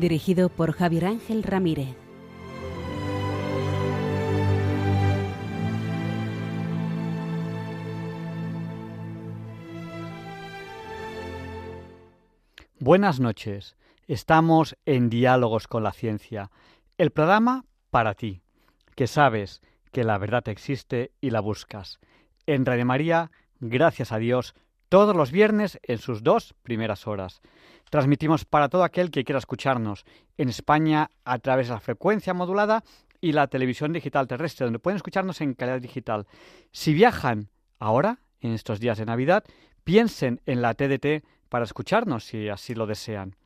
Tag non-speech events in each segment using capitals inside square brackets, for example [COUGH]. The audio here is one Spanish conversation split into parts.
Dirigido por Javier Ángel Ramírez. Buenas noches. Estamos en Diálogos con la Ciencia, el programa para ti que sabes que la verdad existe y la buscas. En Radio María, gracias a Dios, todos los viernes en sus dos primeras horas. Transmitimos para todo aquel que quiera escucharnos en España a través de la frecuencia modulada y la televisión digital terrestre, donde pueden escucharnos en calidad digital. Si viajan ahora, en estos días de Navidad, piensen en la TDT para escucharnos si así lo desean.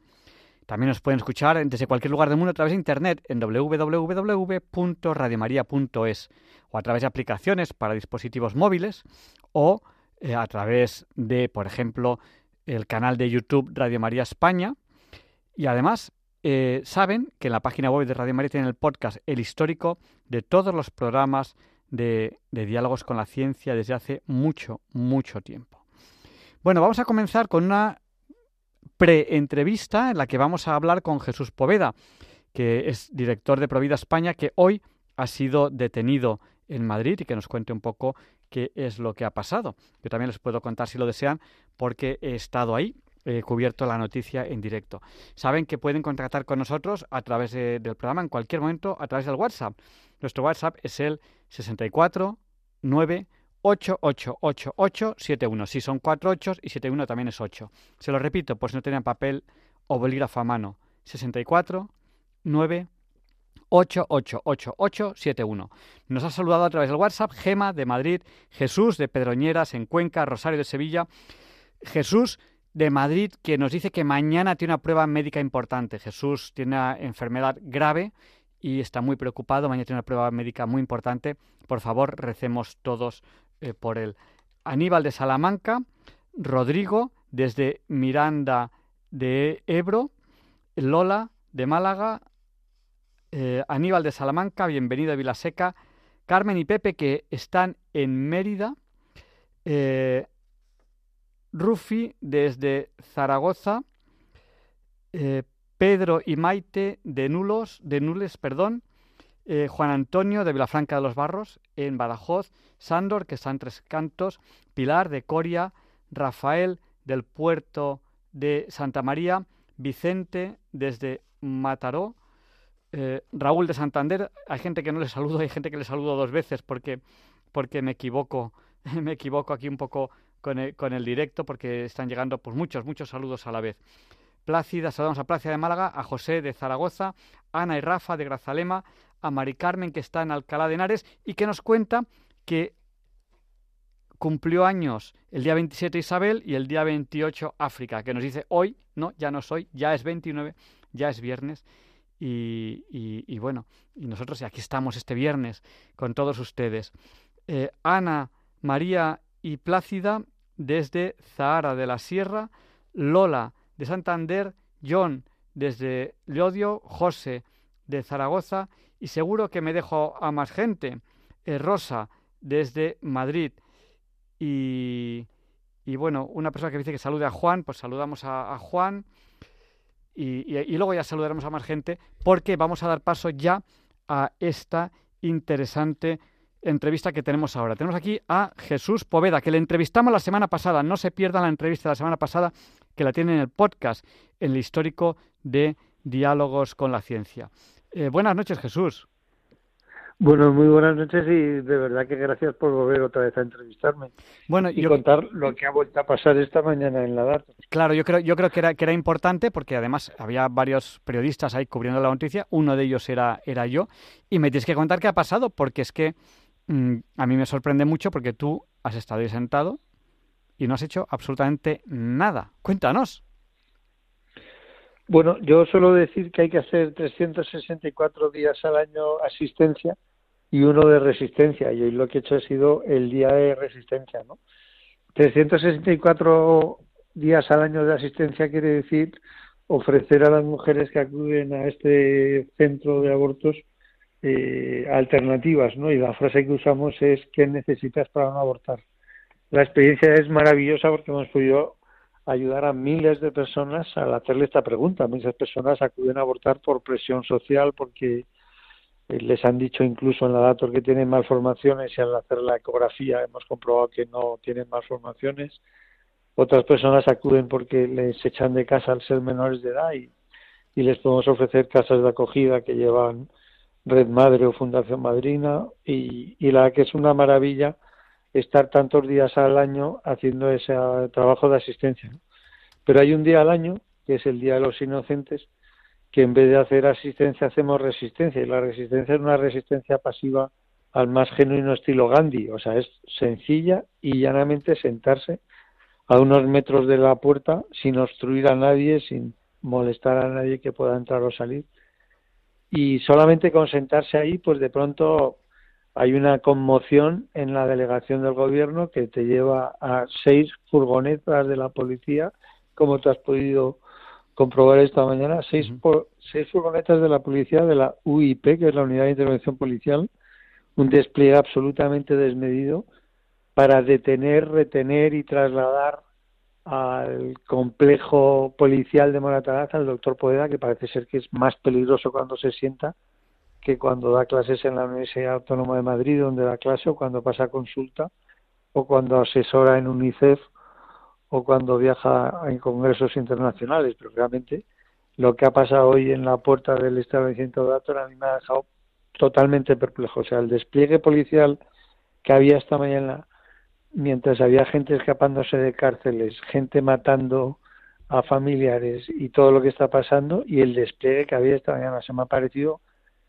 También nos pueden escuchar desde cualquier lugar del mundo a través de internet en www.radiomaria.es o a través de aplicaciones para dispositivos móviles o eh, a través de, por ejemplo, el canal de YouTube Radio María España. Y además, eh, saben que en la página web de Radio María tienen el podcast El Histórico de todos los programas de, de diálogos con la ciencia desde hace mucho, mucho tiempo. Bueno, vamos a comenzar con una pre-entrevista en la que vamos a hablar con Jesús Poveda, que es director de Provida España, que hoy ha sido detenido en Madrid y que nos cuente un poco qué es lo que ha pasado. Yo también les puedo contar si lo desean porque he estado ahí, he cubierto la noticia en directo. Saben que pueden contactar con nosotros a través del programa en cualquier momento a través del WhatsApp. Nuestro WhatsApp es el 64 9 888871. Sí, son cuatro ochos y 71 también es 8. Se lo repito, pues no tenían papel o bolígrafo a mano. 64 9 888871. Nos ha saludado a través del WhatsApp Gema de Madrid, Jesús de Pedroñeras en Cuenca, Rosario de Sevilla. Jesús de Madrid que nos dice que mañana tiene una prueba médica importante. Jesús tiene una enfermedad grave y está muy preocupado. Mañana tiene una prueba médica muy importante. Por favor, recemos todos eh, por él. Aníbal de Salamanca, Rodrigo desde Miranda de Ebro, Lola de Málaga, eh, Aníbal de Salamanca, bienvenido a Vilaseca, Carmen y Pepe que están en Mérida, eh, Rufi desde Zaragoza, Pedro y Maite de Nulos, de Nules, perdón, eh, Juan Antonio de Vilafranca de los Barros, en Badajoz, Sándor, que están Tres Cantos, Pilar de Coria, Rafael del puerto de Santa María, Vicente desde Mataró, eh, Raúl de Santander, hay gente que no le saludo, hay gente que le saludo dos veces porque, porque me equivoco, [LAUGHS] me equivoco aquí un poco con el, con el directo porque están llegando pues muchos, muchos saludos a la vez. Plácida, saludamos a Plácida de Málaga, a José de Zaragoza, Ana y Rafa de Grazalema, a Mari Carmen que está en Alcalá de Henares y que nos cuenta que cumplió años el día 27 Isabel y el día 28 África, que nos dice hoy, no, ya no soy, ya es 29, ya es viernes. Y, bueno, y nosotros aquí estamos este viernes con todos ustedes. Eh, Ana, María y Plácida desde Zahara de la Sierra, Lola de Santander, John desde Llodio, José de Zaragoza. Y seguro que me dejo a más gente. Eh, Rosa desde Madrid. Y, y, bueno, una persona que dice que salude a Juan, pues saludamos a, Juan y, luego ya saludaremos a más gente porque vamos a dar paso ya a esta interesante entrevista que tenemos ahora. Tenemos aquí a Jesús Poveda, que le entrevistamos la semana pasada. No se pierdan la entrevista de la semana pasada, que la tienen en el podcast, en el histórico de Diálogos con la Ciencia. Eh, buenas noches, Jesús. Bueno, muy buenas noches y de verdad que gracias por volver otra vez a entrevistarme. Bueno, y contar lo que ha vuelto a pasar esta mañana en la DART. Claro, yo creo, yo creo que era, que era importante porque además había varios periodistas ahí cubriendo la noticia, uno de ellos era, era yo, y me tienes que contar qué ha pasado porque es que mm, a mí me sorprende mucho porque tú has estado ahí sentado y no has hecho absolutamente nada. Cuéntanos. Bueno, yo suelo decir que hay que hacer 364 días al año asistencia y uno de resistencia. Y hoy lo que he hecho ha sido el día de resistencia, ¿no? 364 días al año de asistencia quiere decir ofrecer a las mujeres que acuden a este centro de abortos eh, alternativas, ¿no? Y la frase que usamos es ¿qué necesitas para no abortar? La experiencia es maravillosa porque hemos podido ayudar a miles de personas al hacerle esta pregunta. Muchas personas acuden a abortar por presión social, porque eh, les han dicho incluso en la datos que tienen malformaciones y al hacer la ecografía hemos comprobado que no tienen malformaciones. Otras personas acuden porque les echan de casa al ser menores de edad y, y les podemos ofrecer casas de acogida que llevan Red Madre o Fundación Madrina y, y la que es una maravilla estar tantos días al año haciendo ese trabajo de asistencia. Pero hay un día al año, que es el Día de los Inocentes, que en vez de hacer asistencia hacemos resistencia y la resistencia es una resistencia pasiva al más genuino estilo Gandhi, o sea, es sencilla y llanamente sentarse a unos metros de la puerta sin obstruir a nadie, sin molestar a nadie que pueda entrar o salir. Y solamente con sentarse ahí, pues de pronto hay una conmoción en la delegación del gobierno que te lleva a seis furgonetas de la policía, como te has podido comprobar esta mañana, seis, seis furgonetas de la policía de la UIP, que es la Unidad de Intervención Policial, un despliegue absolutamente desmedido para detener, retener y trasladar al complejo policial de Moratalaz al doctor Poeda, que parece ser que es más peligroso cuando se sienta que cuando da clases en la Universidad Autónoma de Madrid, donde da clase, o cuando pasa consulta, o cuando asesora en UNICEF, o cuando viaja en congresos internacionales. Pero realmente lo que ha pasado hoy en la puerta del establecimiento de datos a mí me ha dejado totalmente perplejo. O sea, el despliegue policial que había esta mañana, mientras había gente escapándose de cárceles, gente matando a familiares y todo lo que está pasando, y el despliegue que había esta mañana se me ha parecido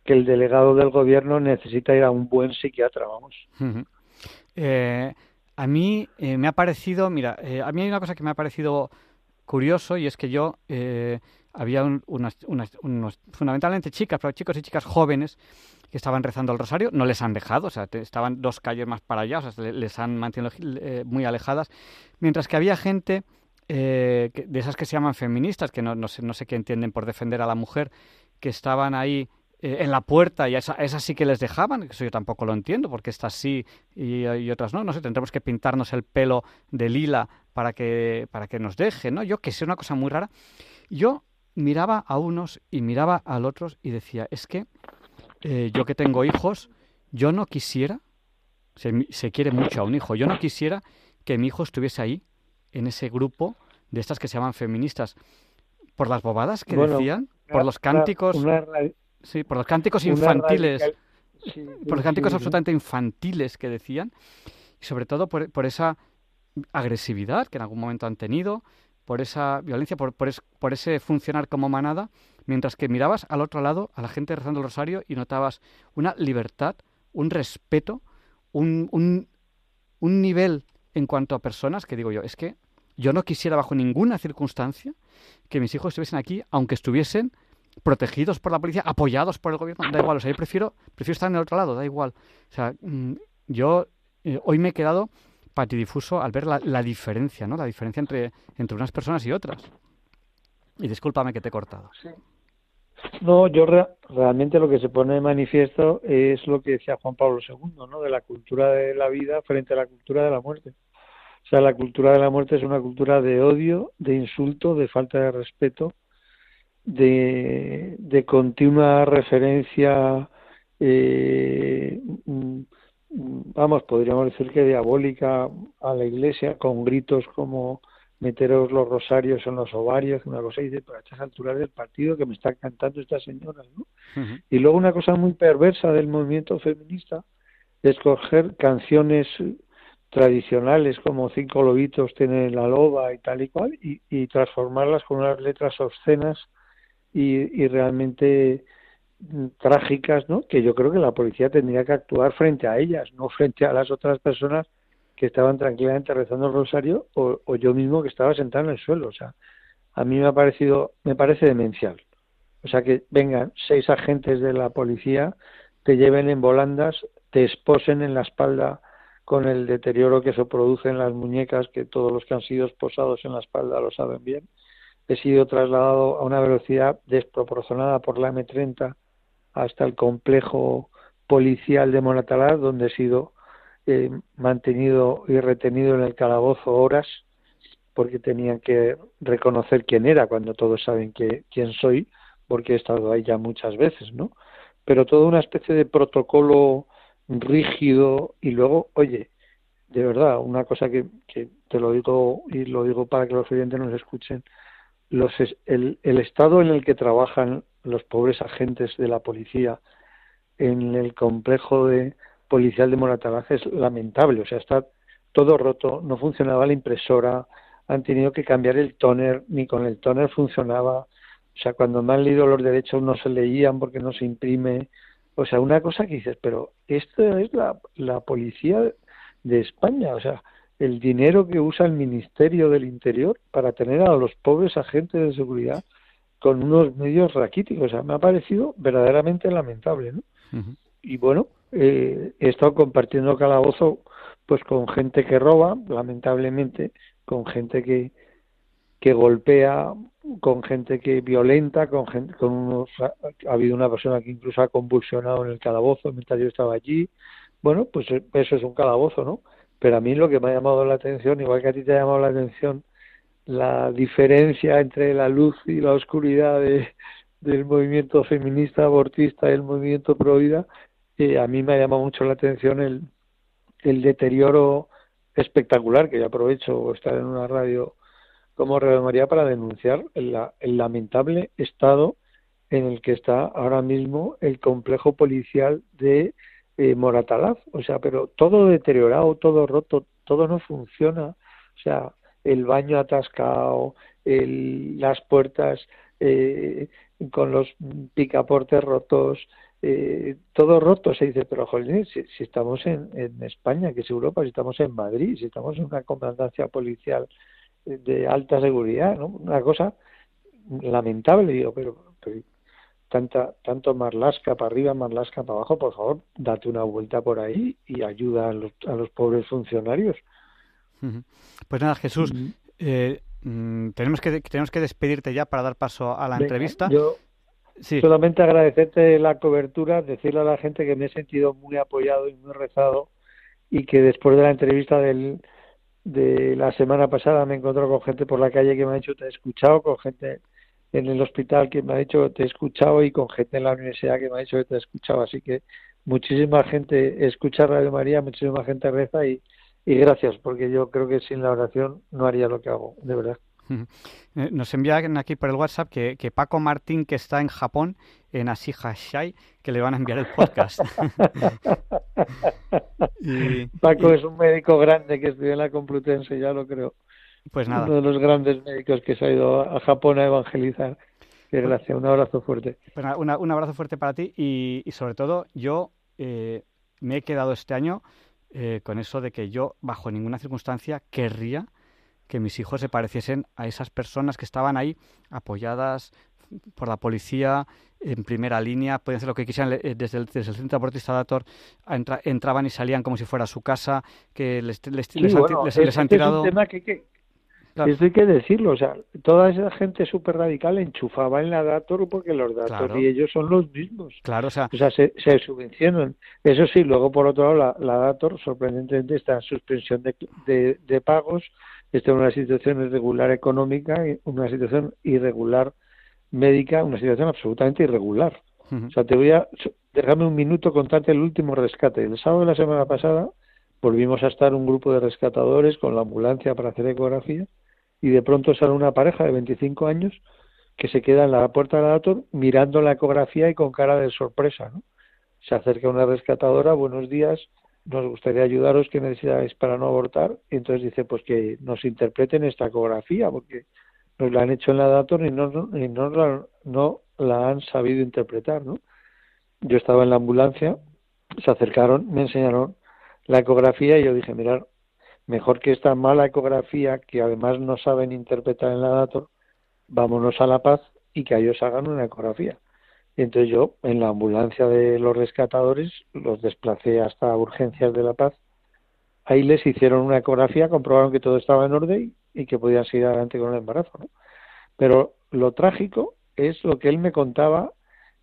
que el delegado del gobierno necesita ir a un buen psiquiatra, vamos. eh, a mí eh, me ha parecido, mira, eh, a mí hay una cosa que me ha parecido curioso y es que yo eh, había unas, unos, fundamentalmente chicas, pero chicos y chicas jóvenes que estaban rezando el rosario, no les han dejado, o sea, estaban dos calles más para allá, o sea, les han mantenido muy alejadas, mientras que había gente de esas que se llaman feministas, que no, no, sé, no sé qué entienden por defender a la mujer, que estaban ahí eh, en la puerta y a esas sí que les dejaban, eso yo tampoco lo entiendo, porque estas sí y, otras no, no sé, tendremos que pintarnos el pelo de lila para que, para que nos dejen, ¿no? Yo que sé, una cosa muy rara. Yo miraba a unos y miraba a otros y decía, es que eh, yo que tengo hijos, yo no quisiera, se, quiere mucho a un hijo, yo no quisiera que mi hijo estuviese ahí, en ese grupo de estas que se llaman feministas, por las bobadas que decían, por los cánticos. Sí, por los cánticos infantiles. por los cánticos absolutamente infantiles que decían. Y sobre todo por, por, esa agresividad que en algún momento han tenido, por esa violencia, por, por, ese funcionar como manada, mientras que mirabas al otro lado a la gente rezando el rosario y notabas una libertad, un respeto, un, un, un nivel en cuanto a personas que digo yo, es que yo no quisiera bajo ninguna circunstancia que mis hijos estuviesen aquí, aunque estuviesen protegidos por la policía, apoyados por el gobierno, da igual. O sea, yo prefiero, prefiero estar en el otro lado, da igual. O sea, mm, yo eh, hoy me he quedado patidifuso al ver la, diferencia, ¿no? La diferencia entre, entre unas personas y otras. Y discúlpame que te he cortado. Sí. No, yo realmente lo que se pone de manifiesto es lo que decía Juan Pablo II, ¿no? De la cultura de la vida frente a la cultura de la muerte. O sea, la cultura de la muerte es una cultura de odio, de insulto, de falta de respeto, de, de continua referencia, eh, vamos, podríamos decir que diabólica a la iglesia, con gritos como meteros los rosarios en los ovarios, una cosa, y dice, para estas alturas del partido que me está cantando esta señora, ¿no? Y luego una cosa muy perversa del movimiento feminista es coger canciones tradicionales como Cinco Lobitos tienen la loba y tal y cual, y, y transformarlas con unas letras obscenas y, realmente mm, trágicas, ¿no? Que yo creo que la policía tendría que actuar frente a ellas, no frente a las otras personas que estaban tranquilamente rezando el rosario o, yo mismo que estaba sentado en el suelo. O sea, a mí me ha parecido, me parece demencial. O sea, que vengan seis agentes de la policía, te lleven en volandas, te esposen en la espalda con el deterioro que se produce en las muñecas, que todos los que han sido esposados en la espalda lo saben bien. He sido trasladado a una velocidad desproporcionada por la M30 hasta el complejo policial de Monatalaz, donde he sido eh, mantenido y retenido en el calabozo horas porque tenían que reconocer quién era cuando todos saben que, quién soy porque he estado ahí ya muchas veces, ¿no? Pero toda una especie de protocolo rígido y luego, oye, de verdad, una cosa que, que te lo digo y lo digo para que los oyentes nos escuchen, los, el, el estado en el que trabajan los pobres agentes de la policía en el complejo de policial de Moratalaz es lamentable, o sea, está todo roto, no funcionaba la impresora, han tenido que cambiar el toner, ni con el toner funcionaba, o sea, cuando me han leído los derechos no se leían porque no se imprime, o sea, una cosa que dices, pero esto es la, la policía de España, o sea, el dinero que usa el Ministerio del Interior para tener a los pobres agentes de seguridad con unos medios raquíticos. O sea, me ha parecido verdaderamente lamentable, ¿no? Y bueno, eh, he estado compartiendo calabozo pues con gente que roba, lamentablemente, con gente que, que golpea, con gente que violenta, con gente, con unos, ha, habido una persona que incluso ha convulsionado en el calabozo mientras yo estaba allí. Bueno, pues eso es un calabozo, ¿no? Pero a mí lo que me ha llamado la atención, igual que a ti te ha llamado la atención, la diferencia entre la luz y la oscuridad de, del movimiento feminista abortista y el movimiento pro vida, eh, a mí me ha llamado mucho la atención el, el deterioro espectacular, que yo aprovecho estar en una radio como Radio María para denunciar el, el lamentable estado en el que está ahora mismo el complejo policial de eh, Moratalaz. O sea, pero todo deteriorado, todo roto, todo no funciona. O sea, el baño atascado, el, las puertas eh, con los picaportes rotos, eh, todo roto. Se dice, pero joder, si, si estamos en, en, España, que es Europa, si estamos en Madrid, si estamos en una comandancia policial de alta seguridad, ¿no? Una cosa lamentable, digo, pero, pero tanta, tanto Marlasca para arriba, Marlasca para abajo, por favor, date una vuelta por ahí y ayuda a los, a los pobres funcionarios. Pues nada, Jesús, eh, mm, tenemos, que, tenemos que despedirte ya para dar paso a la Venga, entrevista. Yo sí. solamente agradecerte la cobertura, decirle a la gente que me he sentido muy apoyado y muy rezado y que después de la entrevista del, de la semana pasada me he encontrado con gente por la calle que me ha dicho te he escuchado, con gente en el hospital que me ha dicho te he escuchado y con gente en la universidad que me ha dicho que te he escuchado. Así que muchísima gente escucha Radio María, muchísima gente reza y, y gracias, porque yo creo que sin la oración no haría lo que hago, de verdad. [LAUGHS] Nos envían aquí por el WhatsApp que, que, Paco Martín, que está en Japón, en Ashihashai, que le van a enviar el podcast. [LAUGHS] [LAUGHS] y, Paco y... es un médico grande que estudió en la Complutense, ya lo creo. Pues nada. Uno de los grandes médicos que se ha ido a Japón a evangelizar. Qué gracia, un abrazo fuerte. Pues nada, una, un abrazo fuerte para ti y, y sobre todo yo eh, me he quedado este año eh, con eso de que yo bajo ninguna circunstancia querría que mis hijos se pareciesen a esas personas que estaban ahí apoyadas por la policía en primera línea, podían hacer lo que quisieran desde el, desde el centro abortista Dator, entra, entraban y salían como si fuera su casa, que les, les, sí, les, bueno, han, les, les han tirado... Es un tema que, que, claro. esto hay que decirlo, o sea, toda esa gente súper radical enchufaba en la Dator porque los claro. y ellos son los mismos. Claro, o sea, o sea se, se, subvencionan. Eso sí, luego por otro lado, la, la Dator sorprendentemente está en suspensión de, de, de pagos, está en una situación irregular económica, una situación irregular médica, una situación absolutamente irregular. Uh -huh. O sea, te voy a, déjame un minuto contarte el último rescate. El sábado de la semana pasada volvimos a estar un grupo de rescatadores con la ambulancia para hacer ecografía y de pronto sale una pareja de 25 años que se queda en la puerta del dator mirando la ecografía y con cara de sorpresa, ¿no? Se acerca una rescatadora, buenos días, nos gustaría ayudaros, ¿qué necesitáis para no abortar? Y entonces dice, pues que nos interpreten esta ecografía, porque nos la han hecho en la Dator y no, y no, la, no la han sabido interpretar, ¿no? Yo estaba en la ambulancia, se acercaron, me enseñaron la ecografía y yo dije, mirar, mejor que esta mala ecografía, que además no saben interpretar en la Dator, vámonos a La Paz y que ellos hagan una ecografía. entonces yo, en la ambulancia de los rescatadores, los desplacé hasta urgencias de La Paz. Ahí les hicieron una ecografía, comprobaron que todo estaba en orden y que podían seguir adelante con el embarazo. ¿no? Pero lo trágico es lo que él me contaba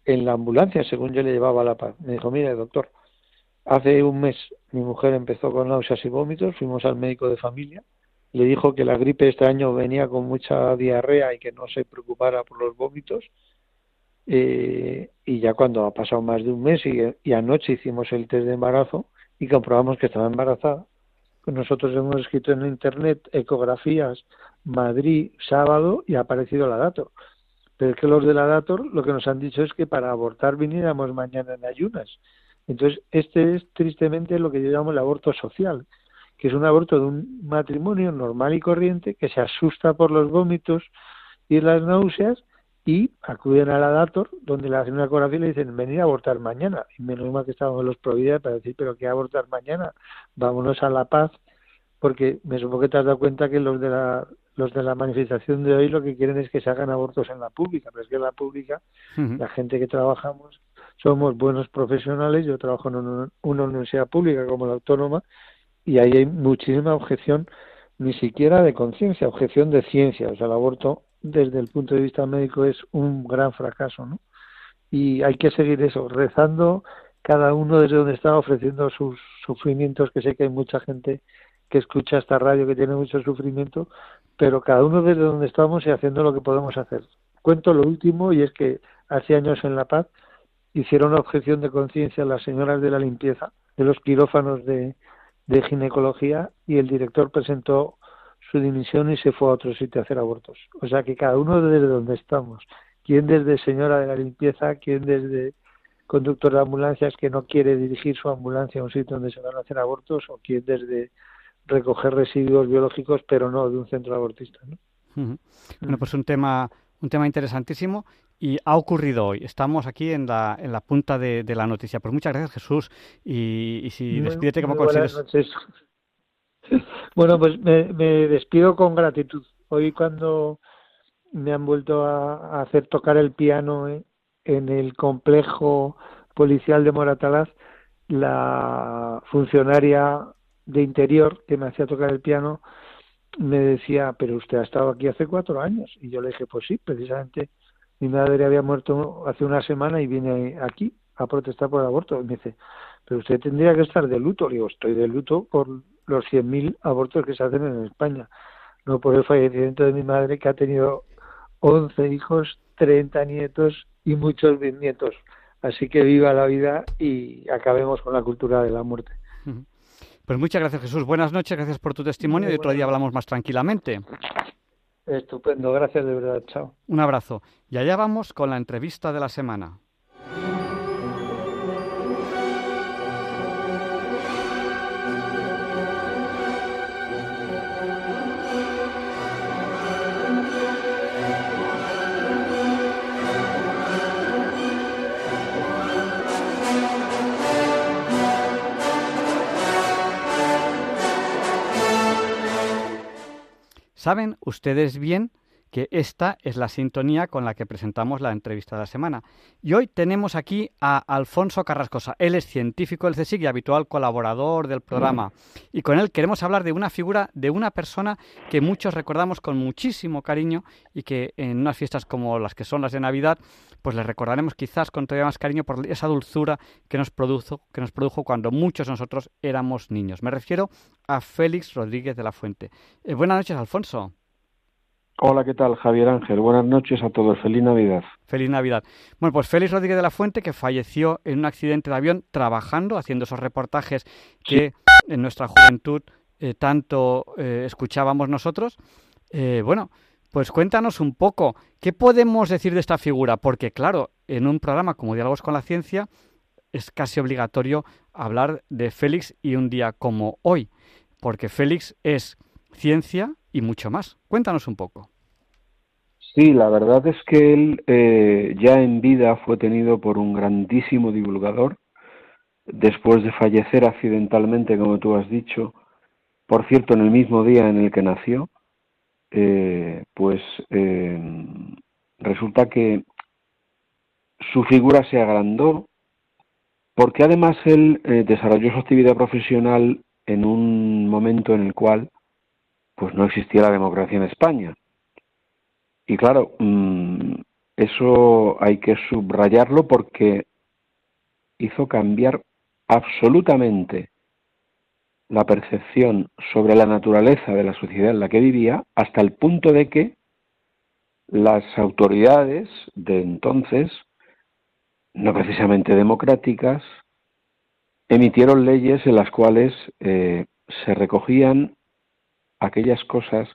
en la ambulancia, según yo le llevaba a La Paz. Me dijo, mire, doctor, hace un mes mi mujer empezó con náuseas y vómitos, fuimos al médico de familia le dijo que la gripe este año venía con mucha diarrea y que no se preocupara por los vómitos. Eh, y ya cuando ha pasado más de un mes y, anoche hicimos el test de embarazo y comprobamos que estaba embarazada, nosotros hemos escrito en internet ecografías Madrid sábado y ha aparecido la Dator. Pero es que los de la Dator lo que nos han dicho es que para abortar viniéramos mañana en ayunas. Entonces, este es tristemente lo que yo llamo el aborto social, que es un aborto de un matrimonio normal y corriente que se asusta por los vómitos y las náuseas y acuden a la Dator, donde le hacen una ecografía y le dicen, venir a abortar mañana. Y menos mal que estábamos los Provida para decir, pero ¿qué abortar mañana? Vámonos a La Paz, porque me supongo que te has dado cuenta que los de la los de la manifestación de hoy lo que quieren es que se hagan abortos en la pública, pero es que en la pública, la gente que trabajamos, somos buenos profesionales, yo trabajo en una universidad pública como la autónoma, y ahí hay muchísima objeción, ni siquiera de conciencia, objeción de ciencia. O sea, el aborto desde el punto de vista médico es un gran fracaso, ¿no? Y hay que seguir eso, rezando cada uno desde donde está ofreciendo sus sufrimientos, que sé que hay mucha gente que escucha esta radio que tiene mucho sufrimiento, pero cada uno desde donde estamos y haciendo lo que podemos hacer. Cuento lo último y es que hace años en La Paz hicieron objeción de conciencia las señoras de la limpieza de los quirófanos de, de ginecología y el director presentó su dimisión y se fue a otro sitio a hacer abortos. O sea que cada uno desde donde estamos, quien desde señora de la limpieza, quien desde conductor de ambulancias que no quiere dirigir su ambulancia a un sitio donde se van a hacer abortos, o quien desde recoger residuos biológicos, pero no de un centro abortista. ¿no? Bueno, pues un tema, un tema interesantísimo y ha ocurrido hoy. Estamos aquí en la, en la punta de, la noticia. Pues muchas gracias, Jesús. Y, si despídete como consigues. [LAUGHS] Bueno, pues me, despido con gratitud. Hoy cuando me han vuelto a, hacer tocar el piano en el complejo policial de Moratalaz, la funcionaria de interior que me hacía tocar el piano me decía, pero usted ha estado aquí hace cuatro años. Y yo le dije, pues sí, precisamente mi madre había muerto hace una semana y viene aquí a protestar por el aborto. Y me dice, pero usted tendría que estar de luto. Le digo, estoy de luto por los 100.000 abortos que se hacen en España, no por el fallecimiento de mi madre que ha tenido 11 hijos, 30 nietos y muchos bisnietos. Así que viva la vida y acabemos con la cultura de la muerte. Pues muchas gracias Jesús. Buenas noches, gracias por tu testimonio y otro día hablamos más tranquilamente. Estupendo, gracias de verdad, chao. Un abrazo. Y allá vamos con la entrevista de la semana. Saben ustedes bien que esta es la sintonía con la que presentamos la entrevista de la semana. Y hoy tenemos aquí a Alfonso Carrascosa. Él es científico del CSIC y habitual colaborador del programa. Y con él queremos hablar de una figura, de una persona que muchos recordamos con muchísimo cariño y que en unas fiestas como las que son las de Navidad, pues le recordaremos quizás con todavía más cariño por esa dulzura que nos produjo, que nos produjo cuando muchos de nosotros éramos niños. Me refiero a Félix Rodríguez de la Fuente. Eh, buenas noches, Alfonso. Hola, ¿qué tal? Javier Ángel. Buenas noches a todos. Feliz Navidad. Feliz Navidad. Bueno, pues Félix Rodríguez de la Fuente, que falleció en un accidente de avión trabajando, haciendo esos reportajes que en nuestra juventud eh, tanto eh, escuchábamos nosotros. Eh, bueno, pues cuéntanos un poco, ¿qué podemos decir de esta figura? Porque claro, en un programa como Diálogos con la Ciencia es casi obligatorio hablar de Félix y un día como hoy, porque Félix es ciencia y mucho más. Cuéntanos un poco. Sí, la verdad es que él eh, ya en vida fue tenido por un grandísimo divulgador, después de fallecer accidentalmente, como tú has dicho, por cierto, en el mismo día en el que nació, eh, pues resulta que su figura se agrandó porque además él desarrolló su actividad profesional en un momento en el cual pues no existía la democracia en España. Y claro, mm, eso hay que subrayarlo porque hizo cambiar absolutamente la percepción sobre la naturaleza de la sociedad en la que vivía hasta el punto de que las autoridades de entonces, no precisamente democráticas, emitieron leyes en las cuales eh, se recogían aquellas cosas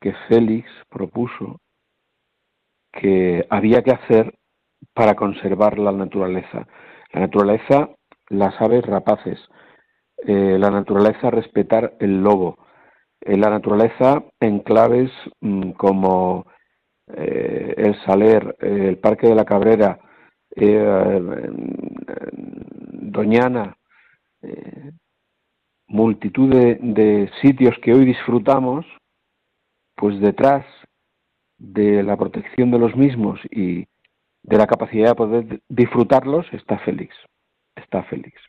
que Félix propuso que había que hacer para conservar la naturaleza. La naturaleza, las aves rapaces, eh, la naturaleza respetar el lobo, eh, la naturaleza en claves mm, como eh, el Saler, el Parque de la Cabrera, Doñana, multitud de sitios que hoy disfrutamos, pues detrás de la protección de los mismos y de la capacidad de poder disfrutarlos está Félix. Está Félix.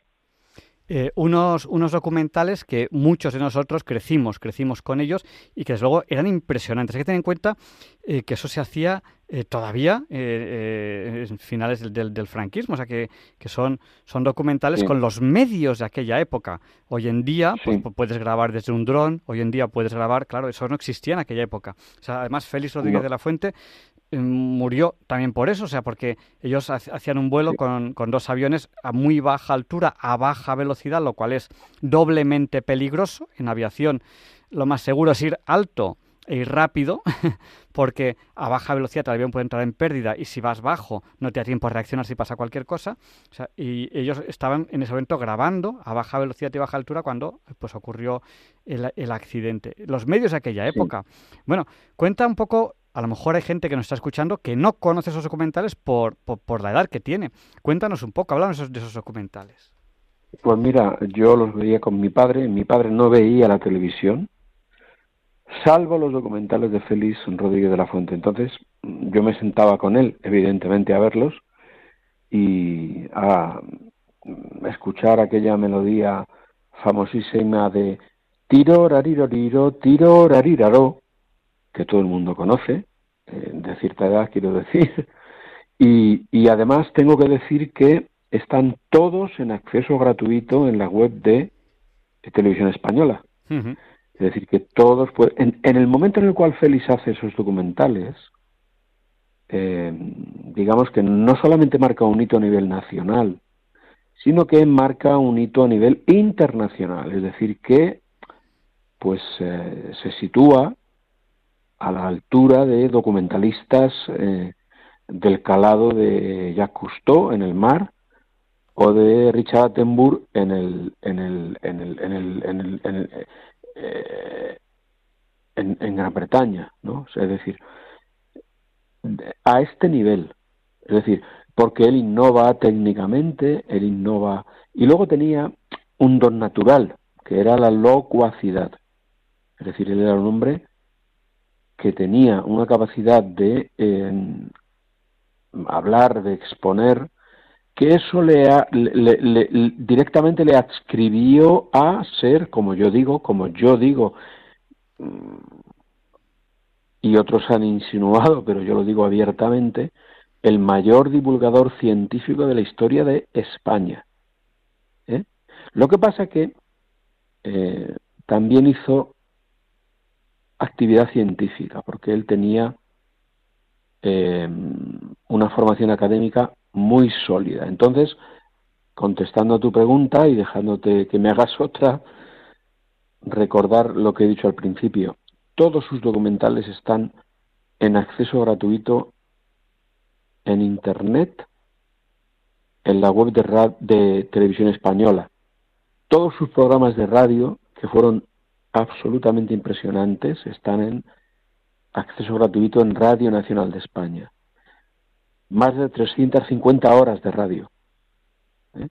Eh, unos, unos documentales que muchos de nosotros crecimos, crecimos con ellos y que desde luego eran impresionantes. Hay que tener en cuenta eh, que eso se hacía eh, todavía en finales del, del, franquismo, o sea que, que son, son documentales con los medios de aquella época. Hoy en día pues, puedes grabar desde un dron, hoy en día puedes grabar, claro, eso no existía en aquella época. O sea, además Félix Rodríguez de la Fuente murió también por eso, o sea, porque ellos hacían un vuelo con, con, dos aviones a muy baja altura, a baja velocidad, lo cual es doblemente peligroso. En aviación lo más seguro es ir alto e ir rápido, [LAUGHS] porque a baja velocidad el avión puede entrar en pérdida y si vas bajo no te da tiempo a reaccionar si pasa cualquier cosa. O sea, y ellos estaban en ese momento grabando a baja velocidad y baja altura cuando pues ocurrió el, el accidente. Los medios de aquella época. Bueno, cuenta un poco a lo mejor hay gente que nos está escuchando que no conoce esos documentales por, por, la edad que tiene. Cuéntanos un poco, háblanos de esos documentales. Pues mira, yo los veía con mi padre, mi padre no veía la televisión, salvo los documentales de Félix Rodríguez de la Fuente. Entonces yo me sentaba con él, evidentemente, a verlos y a escuchar aquella melodía famosísima de tiro rariroriro, tiro rariraro, que todo el mundo conoce, eh, de cierta edad quiero decir, [LAUGHS] y, y, además tengo que decir que están todos en acceso gratuito en la web de, Televisión Española. Es decir, que todos pueden... En, el momento en el cual Félix hace esos documentales, eh, digamos que no solamente marca un hito a nivel nacional, sino que marca un hito a nivel internacional, es decir, que pues eh, se sitúa a la altura de documentalistas eh, del calado de Jacques Cousteau en el mar o de Richard Attenborough en el en el en el en el en, el, en, eh, en, Gran Bretaña, ¿no? es decir, a este nivel, es decir, porque él innova técnicamente, él innova y luego tenía un don natural que era la locuacidad, es decir, él era un hombre que tenía una capacidad de hablar, de exponer, que eso le, directamente le adscribió a ser, como yo digo, como yo digo, mm, y otros han insinuado, [LAUGHS] pero yo lo digo abiertamente, el mayor divulgador científico de la historia de España. ¿eh? Lo que pasa que eh, también hizo actividad científica, porque él tenía eh, una formación académica muy sólida. Entonces, contestando a tu pregunta y dejándote que me hagas [LAUGHS] otra, recordar lo que he dicho al principio. Todos sus documentales están en acceso gratuito en Internet, en la web de, de Televisión Española. Todos sus programas de radio, que fueron absolutamente impresionantes están en acceso gratuito en Radio Nacional de España. Más de 350 horas de radio. ¿eh?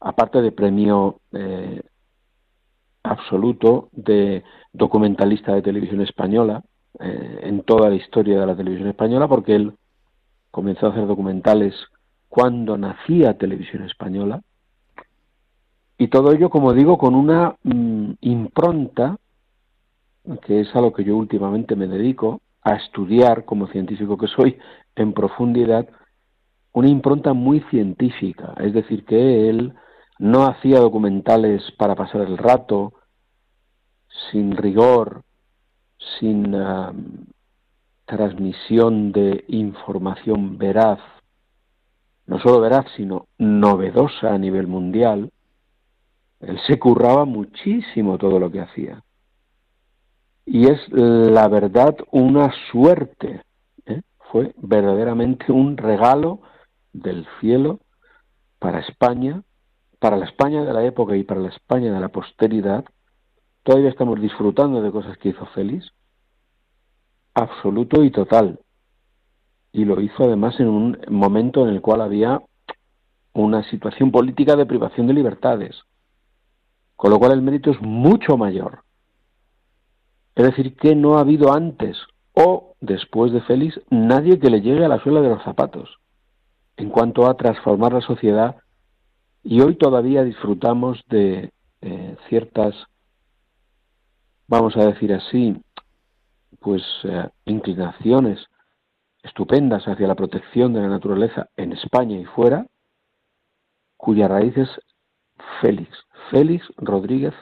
Aparte de premio eh, absoluto de documentalista de televisión española, eh, en toda la historia de la televisión española, porque él comenzó a hacer documentales cuando nacía Televisión Española, y todo ello, como digo, con una mm, impronta, que es a lo que yo últimamente me dedico, a estudiar como científico que soy en profundidad, una impronta muy científica, es decir, que él no hacía documentales para pasar el rato, sin rigor, sin um, transmisión de información veraz, no solo veraz, sino novedosa a nivel mundial, él se curraba muchísimo todo lo que hacía. Y es la verdad una suerte, ¿eh? fue verdaderamente un regalo del cielo para España, para la España de la época y para la España de la posteridad. Todavía estamos disfrutando de cosas que hizo Félix, absoluto y total. Y lo hizo además en un momento en el cual había una situación política de privación de libertades, con lo cual el mérito es mucho mayor. Es decir, que no ha habido antes o después de Félix nadie que le llegue a la suela de los zapatos en cuanto a transformar la sociedad y hoy todavía disfrutamos de eh, ciertas, vamos a decir así, pues eh, inclinaciones estupendas hacia la protección de la naturaleza en España y fuera, cuya raíz es Félix, Félix Rodríguez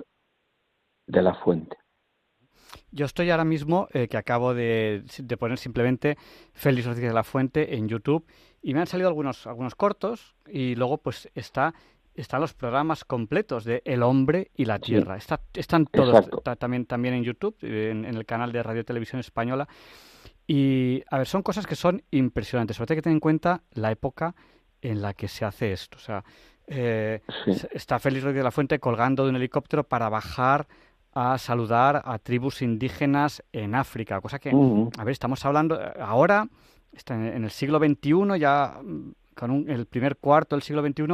de la Fuente. Yo estoy ahora mismo, eh, que acabo de, poner simplemente Félix Rodríguez de la Fuente en YouTube, y me han salido algunos, algunos cortos, y luego pues está están los programas completos de El hombre y la tierra. están todos también, también en YouTube, en, el canal de Radio Televisión Española. Y, a ver, son cosas que son impresionantes. Sobre todo hay que tener en cuenta la época en la que se hace esto. O sea, eh, está Félix Rodríguez de la Fuente colgando de un helicóptero para bajar a saludar a tribus indígenas en África, cosa que, a ver, estamos hablando eh, ahora, está en, el siglo XXI, ya mm, con el primer cuarto del siglo XXI,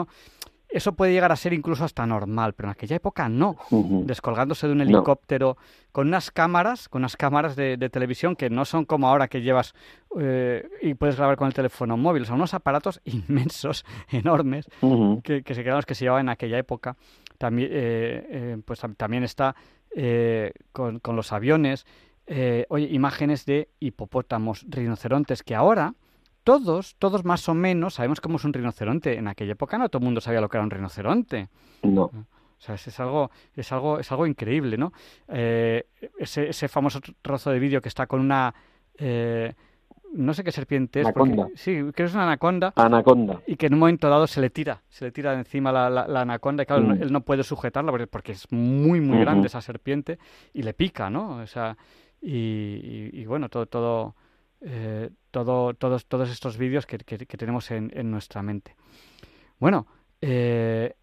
eso puede llegar a ser incluso hasta normal, pero en aquella época no. Descolgándose de un helicóptero con unas cámaras, con unas cámaras de, televisión que no son como ahora que llevas eh, y puedes grabar con el teléfono móvil, son unos aparatos [LAUGHS] inmensos, enormes, que, se quedaron que se llevaban en aquella época. También, eh, eh, pues también está con, con, los aviones, oye, imágenes de hipopótamos, rinocerontes, que ahora todos, todos más o menos sabemos cómo es un rinoceronte. En aquella época no todo el mundo sabía lo que era un rinoceronte. No. O sea, es, algo, es algo, es algo increíble, ¿no? Eh, ese, ese famoso trozo de vídeo que está con una eh, no sé qué serpiente es. Anaconda. sí, creo que es una anaconda. Anaconda. Y que en un momento dado se le tira, se le tira de encima la, la, anaconda y claro, mm. él no puede sujetarla porque, es muy, muy grande esa serpiente y le pica, ¿no? O sea, y, y bueno, todo, todo, eh, todo, todos, todos estos vídeos que, tenemos en, nuestra mente. Bueno, eh,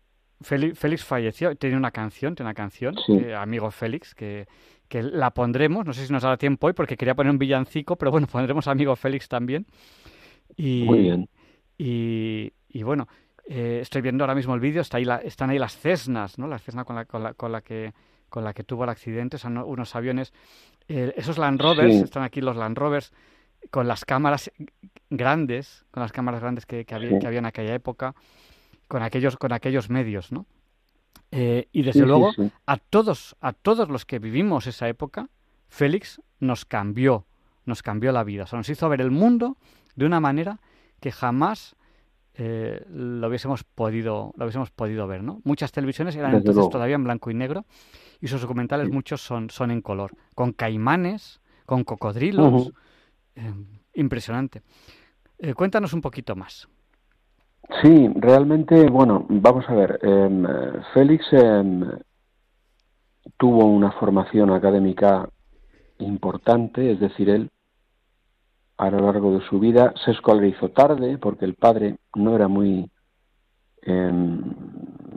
Félix, falleció, tiene una canción, tiene una canción, eh, amigo Félix, que, la pondremos, no sé si nos dará tiempo hoy porque quería poner un villancico, pero bueno, [LAUGHS] pondremos amigo Félix también. Y, Muy bien. Y, bueno, estoy viendo ahora mismo el vídeo, está ahí están ahí las Cessnas, ¿no? Las Cessnas con la, con la, con la que con la que tuvo el accidente, son unos aviones, esos Land Rovers, están aquí los Land Rovers, con las cámaras grandes, con las cámaras grandes que, había, que había en aquella época, con aquellos, con aquellos medios, ¿no? Eh, y desde luego, a todos, a todos los que vivimos esa época, Félix nos cambió, nos cambió la vida. O nos hizo ver el mundo de una manera que jamás eh, lo hubiésemos podido, lo hubiésemos podido ver, ¿no? Muchas televisiones eran entonces todavía en blanco y negro y sus documentales muchos son, son en color, con caimanes, con cocodrilos, Em, impresionante. Eh, cuéntanos un poquito más. Sí, realmente, bueno, vamos a ver. Em, Félix em, tuvo una formación académica importante, es decir, él a lo largo de su vida se escolarizó tarde porque el padre no era muy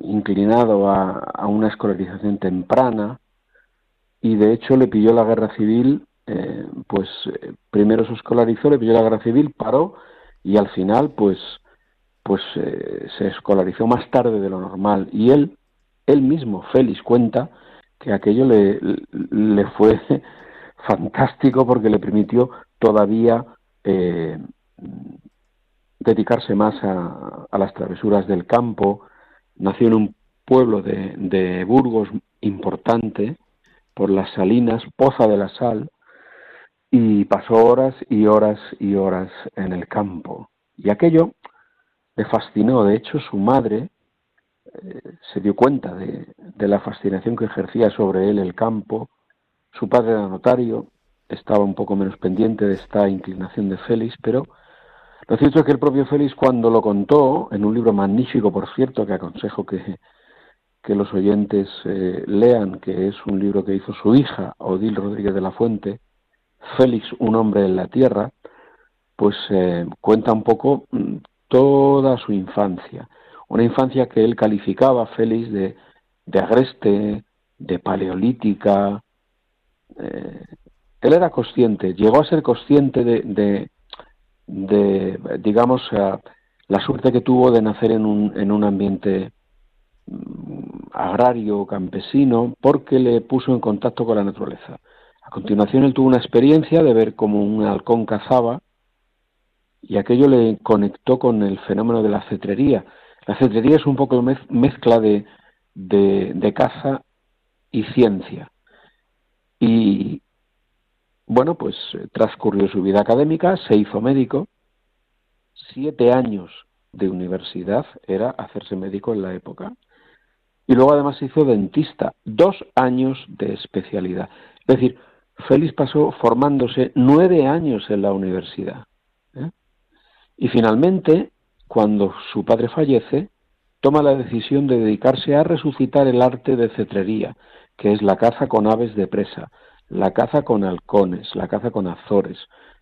inclinado a, a, una escolarización temprana y de hecho le pilló la guerra civil eh, pues eh, primero se escolarizó, le pidió la guerra civil, paró y al final pues pues eh, se escolarizó más tarde de lo normal y él él mismo Félix cuenta que aquello le, le fue [LAUGHS] fantástico porque le permitió todavía eh, dedicarse más a, las travesuras del campo. Nació en un pueblo de, de Burgos importante por las salinas, Poza de la Sal, y pasó horas y horas y horas en el campo. Y aquello le fascinó. De hecho, su madre eh, se dio cuenta de, la fascinación que ejercía sobre él el campo. Su padre era notario, estaba un poco menos pendiente de esta inclinación de Félix, pero lo cierto es que el propio Félix cuando lo contó, en un libro magnífico, por cierto, que aconsejo que, que los oyentes eh, lean, que es un libro que hizo su hija, Odil Rodríguez de la Fuente, Félix, un hombre en la tierra, pues eh, cuenta un poco mm, toda su infancia. Una infancia que él calificaba, Félix, de, agreste, de paleolítica. Eh, él era consciente, llegó a ser consciente de, digamos, la suerte que tuvo de nacer en un, en un ambiente mm, agrario, campesino, porque le puso en contacto con la naturaleza. Continuación él tuvo una experiencia de ver cómo un halcón cazaba y aquello le conectó con el fenómeno de la cetrería. La cetrería es un poco mezcla de, de, caza y ciencia. Y bueno, pues transcurrió su vida académica, se hizo médico, siete años de universidad era hacerse médico en la época, y luego además se hizo dentista, dos años de especialidad. Es decir, Félix pasó formándose nueve años en la universidad. ¿eh? Y finalmente, cuando su padre fallece, toma la decisión de dedicarse a resucitar el arte de cetrería, que es la caza con aves de presa, la caza con halcones, la caza con azores,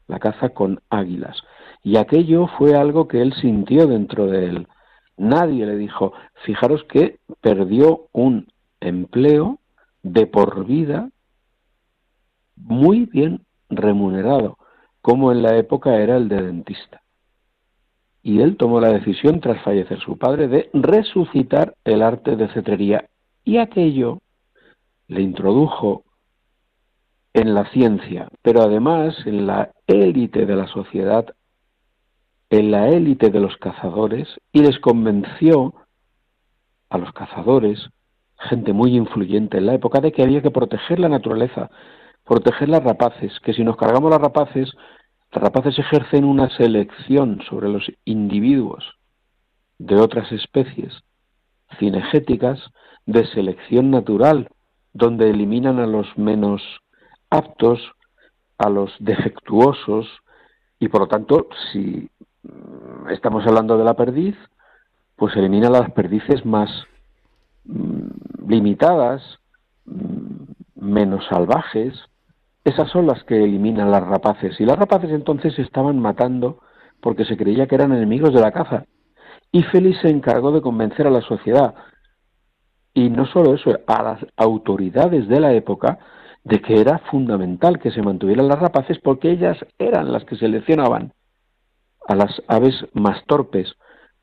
la caza con águilas. Y aquello fue algo que él sintió dentro de él. Nadie le dijo, fijaros que perdió un empleo de por vida muy bien remunerado, como en la época era el de dentista. Y él tomó la decisión, tras fallecer su padre, de resucitar el arte de cetrería. Y aquello le introdujo en la ciencia, pero además en la élite de la sociedad, en la élite de los cazadores, y les convenció a los cazadores, gente muy influyente en la época, de que había que proteger la naturaleza, proteger las rapaces, que si nos cargamos las rapaces, las rapaces ejercen una selección sobre los individuos de otras especies cinegéticas de selección natural, donde eliminan a los menos aptos, a los defectuosos, y por lo tanto, si estamos hablando de la perdiz, pues elimina las perdices más mm, limitadas, mm, menos salvajes, esas son las que eliminan las rapaces. Y las rapaces entonces se estaban matando porque se creía que eran enemigos de la caza. Y Félix se encargó de convencer a la sociedad, y no solo eso, a las autoridades de la época, de que era fundamental que se mantuvieran las rapaces porque ellas eran las que seleccionaban a las aves más torpes,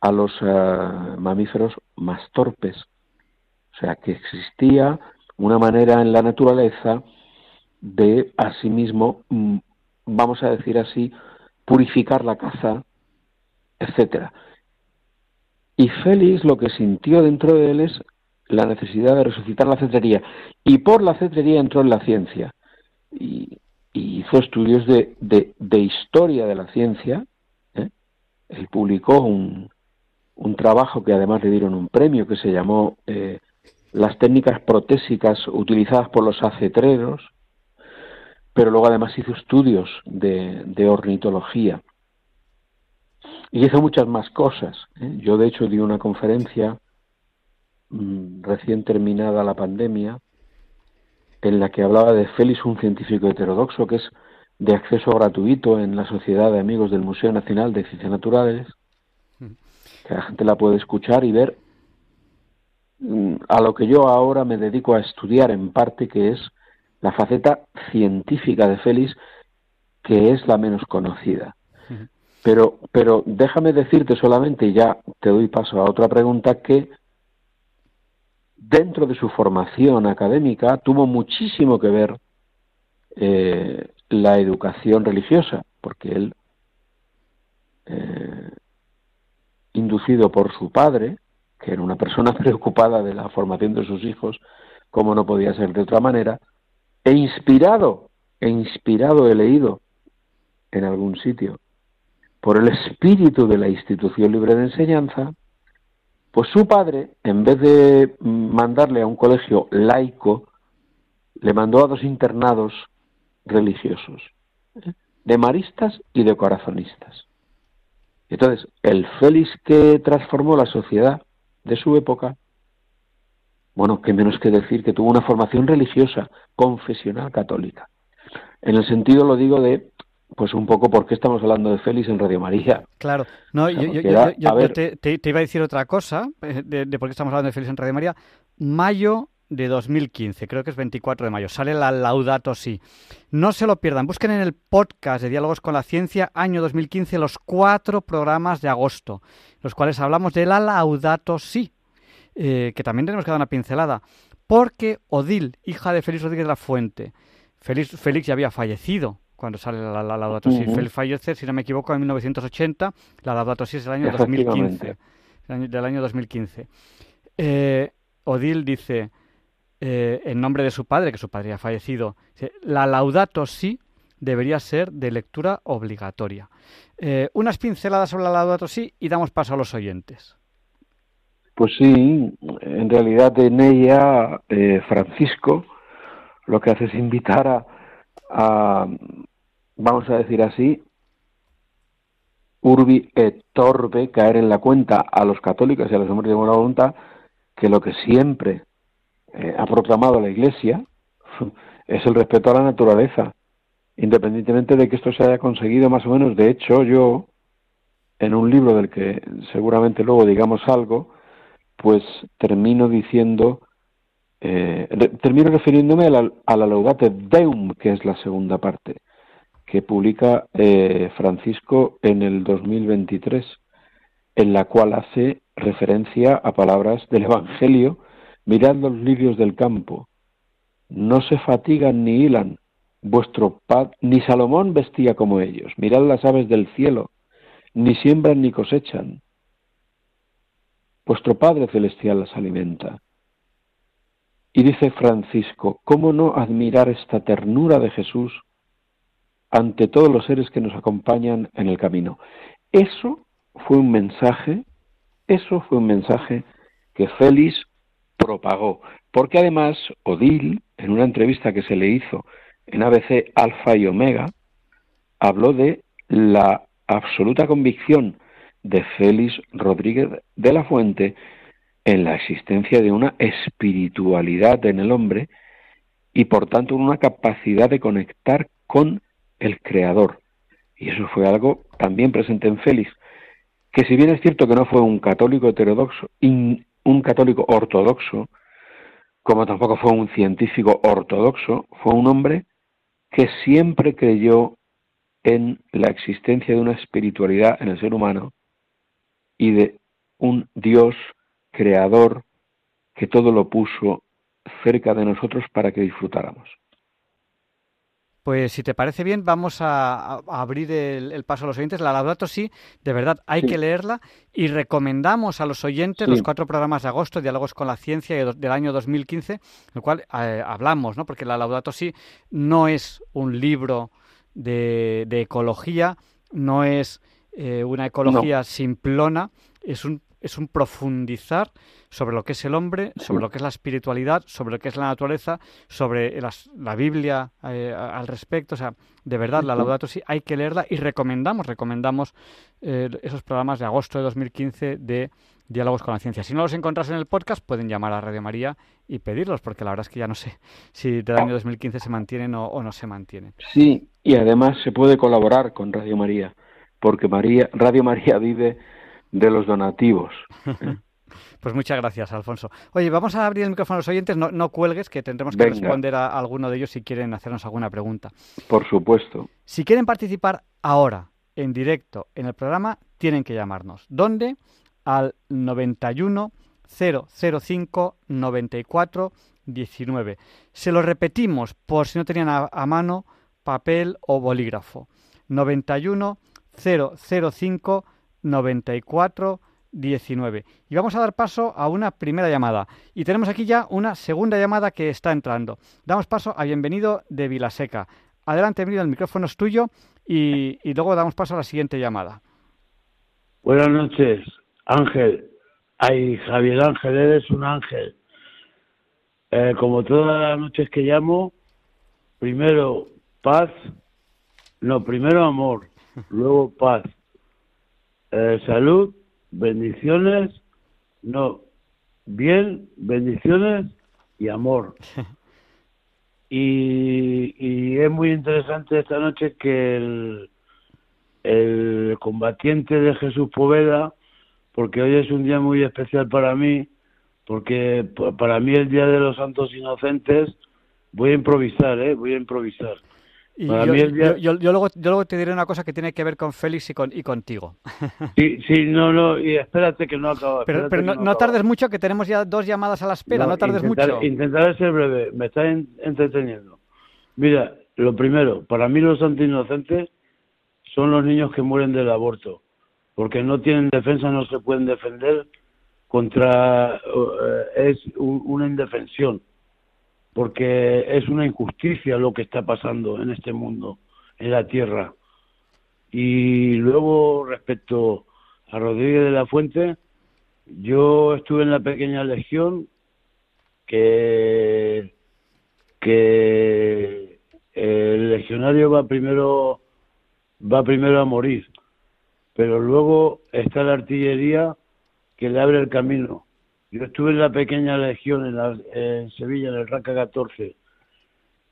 a los eh, mamíferos más torpes. O sea, que existía una manera en la naturaleza de asimismo, mm, vamos a decir así, purificar la caza, etcétera. Y Félix lo que sintió dentro de él es la necesidad de resucitar la cetrería. Y por la cetrería entró en la ciencia. Y, hizo estudios de, de, historia de la ciencia. ¿eh? Él publicó un, un, trabajo que además le dieron un premio que se llamó eh, Las técnicas protésicas utilizadas por los acetreros pero luego además hizo estudios de, ornitología y hizo muchas más cosas. ¿eh? Yo de hecho di una conferencia mm, recién terminada la pandemia en la que hablaba de Félix, un científico heterodoxo, que es de acceso gratuito en la Sociedad de Amigos del Museo Nacional de Ciencias Naturales, que la gente la puede escuchar y ver mm, a lo que yo ahora me dedico a estudiar en parte, que es la faceta científica de Félix, que es la menos conocida. Pero, pero déjame decirte solamente, y ya te doy paso a otra pregunta, que dentro de su formación académica tuvo muchísimo que ver eh, la educación religiosa, porque él, eh, inducido por su padre, que era una persona [LAUGHS] preocupada de la formación de sus hijos, como no podía ser de otra manera, e inspirado, e inspirado he leído en algún sitio, por el espíritu de la institución libre de enseñanza, pues su padre, en vez de mandarle a un colegio laico, le mandó a dos internados religiosos, de maristas y de corazonistas. Entonces, el Félix que transformó la sociedad de su época, bueno, que menos que decir que tuvo una formación religiosa, confesional católica. En el sentido, lo digo, de pues un poco por qué estamos hablando de Félix en Radio María. Claro, no, yo, te, iba a decir otra cosa eh, de, por qué estamos hablando de Félix en Radio María. Mayo de 2015, creo que es 24 de mayo, sale la Laudato Si. No se lo pierdan, busquen en el podcast de Diálogos con la Ciencia, año 2015, los cuatro programas de agosto, los cuales hablamos de la Laudato Si, eh, que también tenemos que dar una pincelada, porque Odil, hija de Félix Rodríguez de la Fuente, Félix, Félix ya había fallecido cuando sale la, Laudato Si. Félix fallece, si no me equivoco, en 1980, la Laudato Si es del año 2015. Del año, 2015. Eh, Odil dice, eh, en nombre de su padre, que su padre ha fallecido, la Laudato Si debería ser de lectura obligatoria. Eh, unas pinceladas sobre la Laudato Si y damos paso a los oyentes. Pues sí, en realidad en ella Francisco lo que hace es invitar a, a, vamos a decir así, urbi et torbe, caer en la cuenta a los católicos y a los hombres de buena voluntad, que lo que siempre eh, ha proclamado la Iglesia [LAUGHS] es el respeto a la naturaleza, independientemente de que esto se haya conseguido más o menos. De hecho, yo, en un libro del que seguramente luego digamos algo, pues termino diciendo eh, termino refiriéndome a la, a la, Laudate Deum, que es la segunda parte, que publica eh, Francisco en el 2023, en la cual hace referencia a palabras del Evangelio. Mirad los lirios del campo, no se fatigan ni hilan, vuestro pad, ni Salomón vestía como ellos. Mirad las aves del cielo, ni siembran ni cosechan. Vuestro Padre Celestial las alimenta. Y dice Francisco, ¿cómo no admirar esta ternura de Jesús ante todos los seres que nos acompañan en el camino? Eso fue un mensaje, eso fue un mensaje que Félix propagó, porque además Odil, en una entrevista que se le hizo en ABC Alfa y Omega, habló de la absoluta convicción de Félix Rodríguez de la Fuente en la existencia de una espiritualidad en el hombre y por tanto una capacidad de conectar con el Creador. Y eso fue algo también presente en Félix, que si bien es cierto que no fue un católico heterodoxo, un católico ortodoxo, como tampoco fue un científico ortodoxo, fue un hombre que siempre creyó en la existencia de una espiritualidad en el ser humano y de un Dios creador que todo lo puso cerca de nosotros para que disfrutáramos. Pues si te parece bien, vamos a, abrir el, paso a los oyentes. La Laudato sí, de verdad, hay que leerla y recomendamos a los oyentes los cuatro programas de agosto, Diálogos con la Ciencia del año 2015, en el cual eh, hablamos, ¿no? porque la Laudato sí no es un libro de, ecología, no es eh, una ecología simplona, es un es un profundizar sobre lo que es el hombre, sobre lo que es la espiritualidad, sobre lo que es la naturaleza, sobre la Biblia eh, al respecto. O sea, de verdad, la Laudato Si hay que leerla y recomendamos, recomendamos eh, esos programas de agosto de 2015 de Diálogos con la Ciencia. Si no los encontras en el podcast, pueden llamar a Radio María y pedirlos, porque la verdad es que ya no sé [LAUGHS] si del año 2015 se mantienen o, o no se mantienen. Sí, y además se puede colaborar con Radio María, porque María, Radio María vive de los donativos. [LAUGHS] Pues muchas gracias, Alfonso. Oye, vamos a abrir el micrófono a los oyentes. No, cuelgues, que tendremos que responder a, alguno de ellos si quieren hacernos alguna pregunta. Por supuesto. Si quieren participar ahora, en directo, en el programa, tienen que llamarnos. ¿Dónde? Al 91 005 94 19. Se lo repetimos por si no tenían a, mano papel o bolígrafo. 91 005 94 19. Y vamos a dar paso a una primera llamada. Y tenemos aquí ya una segunda llamada que está entrando. Damos paso a Bienvenido de Vilaseca. Adelante, bienvenido, el micrófono es tuyo y, luego damos paso a la siguiente llamada. Buenas noches, Ángel. Ay, Javier Ángel, eres un ángel. Eh, como todas las noches que llamo, primero paz, no, primero amor, luego paz, eh, salud, bendiciones, no, bien, bendiciones y amor. [LAUGHS] Y, y es muy interesante esta noche que el, el combatiente de Jesús Poveda, porque hoy es un día muy especial para mí, porque para mí el Día de los Santos Inocentes, voy a improvisar, ¿eh? Voy a improvisar. Yo, luego, yo luego te diré una cosa que tiene que ver con Félix y, con, y contigo. [LAUGHS] Sí, sí, no, no, y espérate que no acabo. Pero, pero no, tardes mucho, que tenemos ya dos llamadas a la espera, no, tardes mucho. Intentaré ser breve, me está entreteniendo. Mira, lo primero, para mí los santos inocentes son los niños que mueren del aborto, porque no tienen defensa, no se pueden defender contra eh, es una indefensión porque es una injusticia lo que está pasando en este mundo, en la tierra. Y luego respecto a Rodríguez de la Fuente, yo estuve en la pequeña legión que el legionario va primero va primero a morir, pero luego está la artillería que le abre el camino. Yo estuve en la pequeña legión en, Sevilla, en el Raca 14,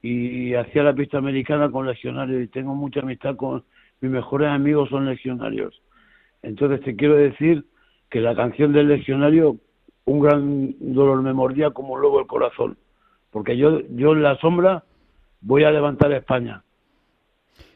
y hacía la pista americana con legionarios y tengo mucha amistad con mis mejores amigos son legionarios. Entonces te quiero decir que la canción del legionario, un gran dolor me mordía como luego el corazón, porque yo, yo en la sombra voy a levantar España,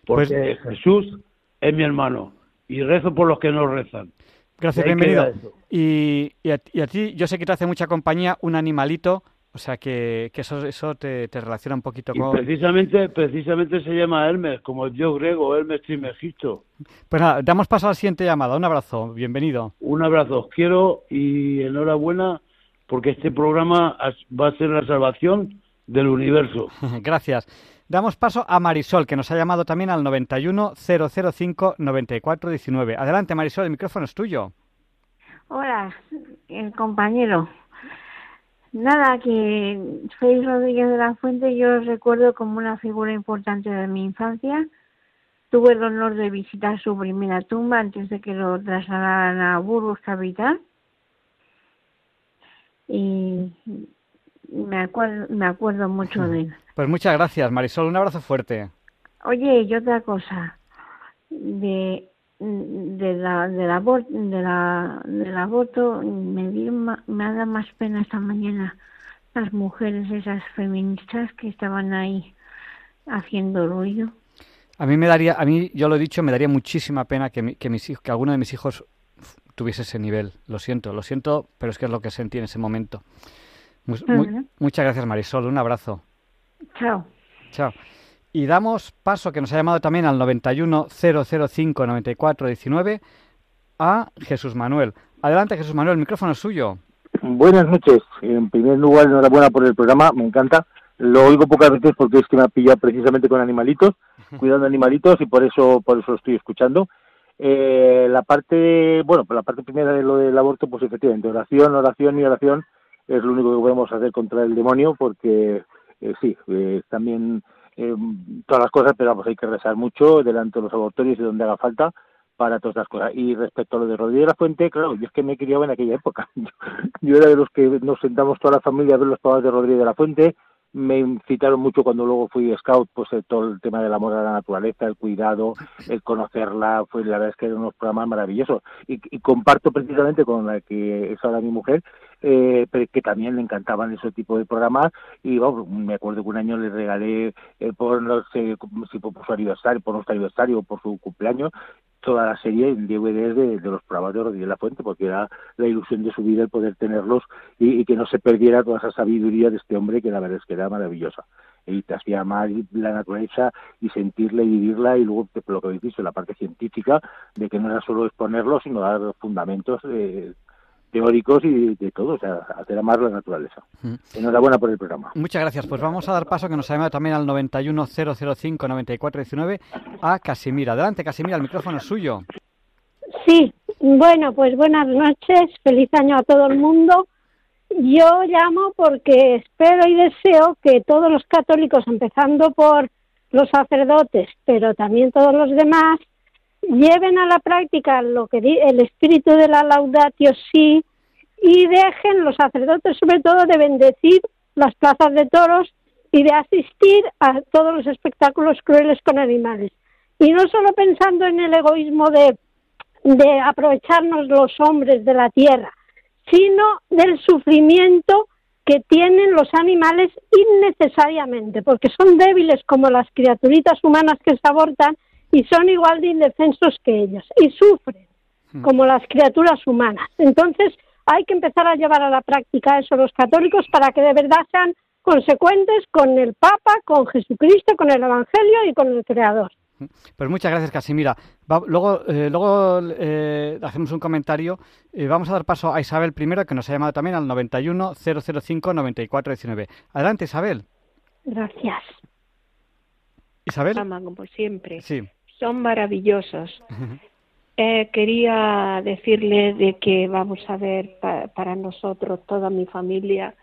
porque pues Jesús es mi hermano y rezo por los que no rezan. Gracias, bienvenido. Y, y, a, ti, yo sé que te hace mucha compañía un animalito, o sea que, que eso, eso te, te, relaciona un poquito con... precisamente, precisamente se llama Hermes, como el dios griego, Hermes Trismegisto. Pues nada, damos paso a la siguiente llamada. Un abrazo, bienvenido. Un abrazo, os quiero y enhorabuena porque este programa va a ser la salvación del universo. [LAUGHS] Gracias. Damos paso a Marisol, que nos ha llamado también al 91 005 94 19. Adelante, Marisol, el micrófono es tuyo. Hola, el compañero. Nada, que Félix Rodríguez de la Fuente yo recuerdo como una figura importante de mi infancia. Tuve el honor de visitar su primera tumba antes de que lo trasladaran a Burgos Capital. Y me acuerdo, me acuerdo mucho de él. Pues muchas gracias, Marisol. Un abrazo fuerte. Oye, y otra cosa. De, de la, de la, de la, del aborto me, dio, me ha dado más pena esta mañana las mujeres, esas feministas que estaban ahí haciendo ruido. A mí me daría, a mí, yo lo he dicho, me daría muchísima pena que, que, mis hijos, que alguno de mis hijos tuviese ese nivel. Lo siento, lo siento, pero es que es lo que sentí en ese momento muchas gracias, Marisol. Un abrazo. Chao. Chao. Y damos paso, que nos ha llamado también al 910059419, a Jesús Manuel. Adelante, Jesús Manuel, el micrófono es suyo. Buenas noches. En primer lugar, enhorabuena por el programa, me encanta. Lo oigo pocas veces porque es que me ha pillado precisamente con animalitos, cuidando animalitos y por eso por eso lo estoy escuchando. Eh, la parte, bueno, pues la parte primera de lo del aborto, pues efectivamente, oración, oración y oración es lo único que podemos hacer contra el demonio porque eh, sí, eh, también eh, todas las cosas, pero vamos, hay que rezar mucho delante de los abortorios y donde haga falta para todas las cosas. Y respecto a lo de Rodríguez de la Fuente, claro, yo es que me he criado en aquella época. [LAUGHS] Yo, era de los que nos sentamos toda la familia a ver los pavos de Rodríguez de la Fuente, me incitaron mucho cuando luego fui scout, pues todo el tema del amor a la naturaleza, el cuidado, el conocerla, pues la verdad es que eran unos programas maravillosos. Y, y comparto precisamente con la que es ahora mi mujer, eh, que también le encantaban ese tipo de programas y vamos, me acuerdo que un año le regalé eh, por no sé si por su aniversario, por nuestro aniversario o por su cumpleaños toda la serie en DVD de, los programas de Rodríguez La Fuente, porque era la ilusión de su vida el poder tenerlos y, que no se perdiera toda esa sabiduría de este hombre que la verdad es que era maravillosa. Y te hacía amar la naturaleza y sentirla y vivirla y luego lo que habéis dicho, la parte científica de que no era solo exponerlo, sino dar fundamentos eh, teóricos y de todo, o sea, hacer amar la naturaleza. Enhorabuena por el programa. Muchas gracias. Pues vamos a dar paso, que nos ha llamado también al 910059419 a Casimira. Adelante, Casimira, el micrófono es suyo. Sí, bueno, pues buenas noches, feliz año a todo el mundo. Yo llamo porque espero y deseo que todos los católicos, empezando por los sacerdotes, pero también todos los demás, lleven a la práctica lo que el espíritu de la laudatio sí y dejen los sacerdotes sobre todo de bendecir las plazas de toros y de asistir a todos los espectáculos crueles con animales. Y no solo pensando en el egoísmo de, de aprovecharnos los hombres de la tierra, sino del sufrimiento que tienen los animales innecesariamente, porque son débiles como las criaturitas humanas que se abortan y son igual de indefensos que ellos y sufren hmm. como las criaturas humanas. Entonces hay que empezar a llevar a la práctica eso los católicos para que de verdad sean consecuentes con el Papa, con Jesucristo, con el Evangelio y con el Creador. Hmm. Pues muchas gracias, Casimira. luego eh, luego eh, hacemos un comentario. Eh, vamos a dar paso a Isabel primero, que nos ha llamado también al 91 005 9419. Adelante, Isabel. Gracias. Isabel. como siempre. Sí son maravillosos. Eh, quería decirle de que vamos a ver para nosotros, toda mi familia,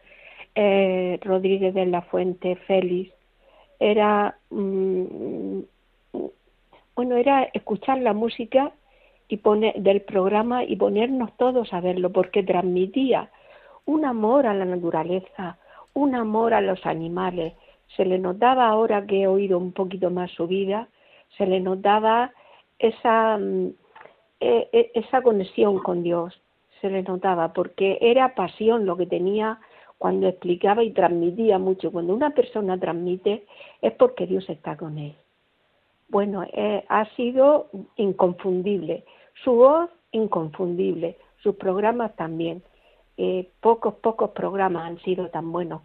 eh, Rodríguez de la Fuente, Félix, era, mm, bueno, era escuchar la música y poner, del programa y ponernos todos a verlo, porque transmitía un amor a la naturaleza, un amor a los animales. Se le notaba ahora que he oído un poquito más su vida, se le notaba esa, mm, e, e, esa conexión con Dios, se le notaba, porque era pasión lo que tenía cuando explicaba y transmitía mucho. Cuando una persona transmite es porque Dios está con él. Bueno, eh, ha sido inconfundible. Su voz, inconfundible. Sus programas también. Eh, pocos, pocos programas han sido tan buenos.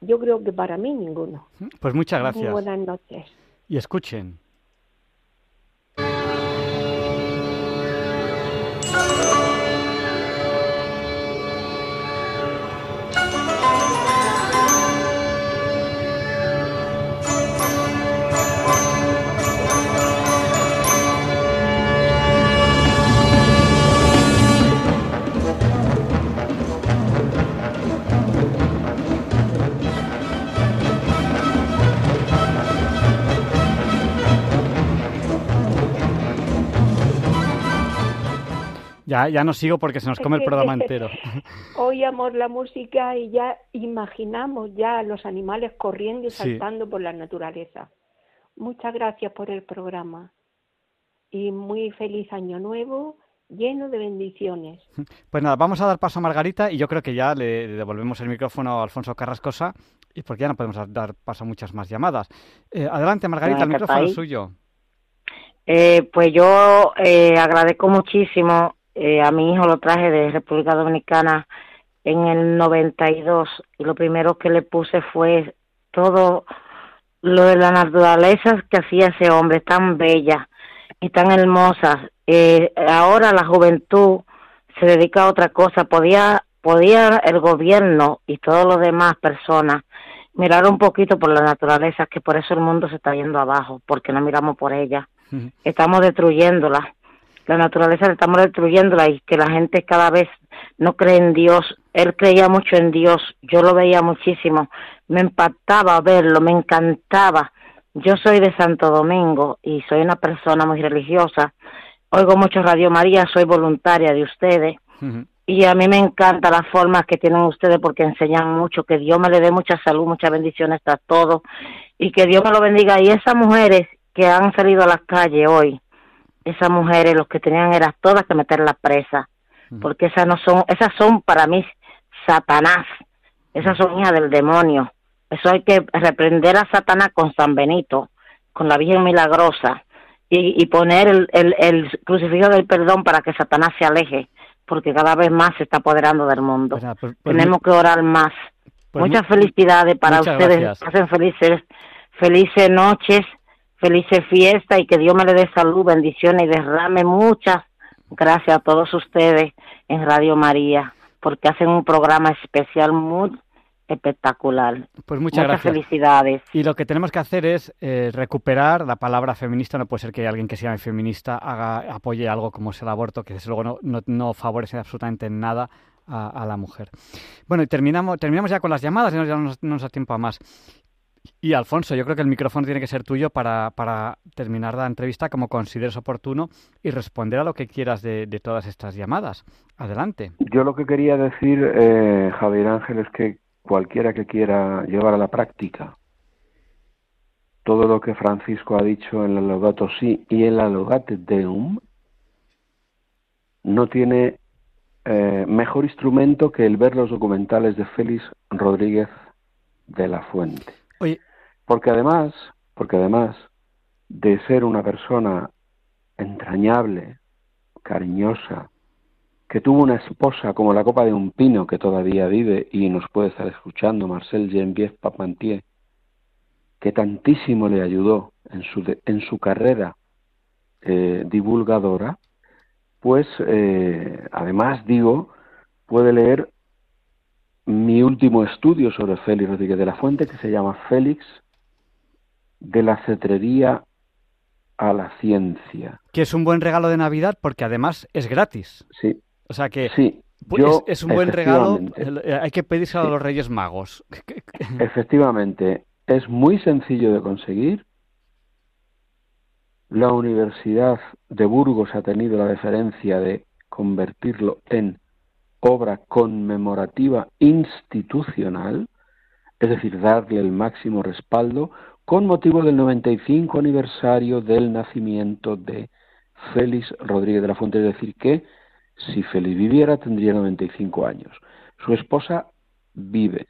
Yo creo que para mí ninguno. Pues muchas gracias. Muy buenas noches. Y escuchen. Ya, ya no sigo porque se nos come el programa entero. [LAUGHS] Oíamos la música y ya imaginamos ya los animales corriendo y saltando por la naturaleza. Muchas gracias por el programa y muy feliz año nuevo lleno de bendiciones. [LAUGHS] Pues nada, vamos a dar paso a Margarita y yo creo que ya le devolvemos el micrófono a Alfonso Carrascosa y porque ya no podemos dar paso a muchas más llamadas. Eh, adelante Margarita, el micrófono es suyo. Eh, pues yo eh, agradezco muchísimo eh, a mi hijo lo traje de República Dominicana en el 92 y lo primero que le puse fue todo lo de la naturaleza que hacía ese hombre tan bella y tan hermosa. Eh, ahora la juventud se dedica a otra cosa. Podía, podía el gobierno y todas las demás personas mirar un poquito por la naturaleza, que por eso el mundo se está yendo abajo, porque no miramos por ella. Estamos destruyéndola la naturaleza la estamos destruyéndola y que la gente cada vez no cree en Dios. Él creía mucho en Dios, yo lo veía muchísimo, me impactaba verlo, me encantaba. Yo soy de Santo Domingo y soy una persona muy religiosa. Oigo mucho Radio María, soy voluntaria de ustedes. Y a mí me encanta las formas que tienen ustedes porque enseñan mucho, que Dios me le dé mucha salud, muchas bendiciones a todos y que Dios me lo bendiga. Y esas mujeres que han salido a las calles hoy, esas mujeres los que tenían eran todas que meter la presa, porque esas no son, esas son para mí Satanás, esas son hijas del demonio. Eso hay que reprender a Satanás con San Benito, con la Virgen Milagrosa y, poner el, el, crucifijo del perdón para que Satanás se aleje, porque cada vez más se está apoderando del mundo. Pues pues, pues Tenemos que orar más. Muchas felicidades para ustedes. Pasen felices, felices noches, felices fiestas y que Dios me le dé salud, bendiciones y derrame muchas gracias a todos ustedes en Radio María, porque hacen un programa especial muy espectacular. Pues muchas, muchas gracias. felicidades. Y lo que tenemos que hacer es eh, recuperar la palabra feminista. No puede ser que alguien que sea feminista haga, apoye algo como es el aborto, que desde luego no, no, no favorece absolutamente nada a, la mujer. Bueno, y terminamos, terminamos ya con las llamadas, ya no nos, da tiempo a más. Y Alfonso, yo creo que el micrófono tiene que ser tuyo para, terminar la entrevista como consideres oportuno y responder a lo que quieras de, de todas estas llamadas. Adelante. Yo lo que quería decir, eh, Javier Ángel, es que cualquiera que quiera llevar a la práctica todo lo que Francisco ha dicho en la Laudato Si y en la Laudate Deum, no tiene eh, mejor instrumento que el ver los documentales de Félix Rodríguez de la Fuente. Porque además, porque además de ser una persona entrañable, cariñosa, que tuvo una esposa como la copa de un pino que todavía vive y nos puede estar escuchando, Marcel Geneviève Papantier, que tantísimo le ayudó en su, en su carrera eh, divulgadora, pues eh, además digo, puede leer mi último estudio sobre Félix Rodríguez de la Fuente, que se llama Félix de la cetrería a la ciencia. Que es un buen regalo de Navidad porque además es gratis. Sí. O sea que sí, es, un buen regalo, eh, hay que pedírselo a los Reyes Magos. [LAUGHS] Efectivamente, es muy sencillo de conseguir. La Universidad de Burgos ha tenido la deferencia de convertirlo en obra conmemorativa institucional, es decir, darle el máximo respaldo con motivo del 95 aniversario del nacimiento de Félix Rodríguez de la Fuente, es decir, que si Félix viviera, tendría 95 años. Su esposa vive.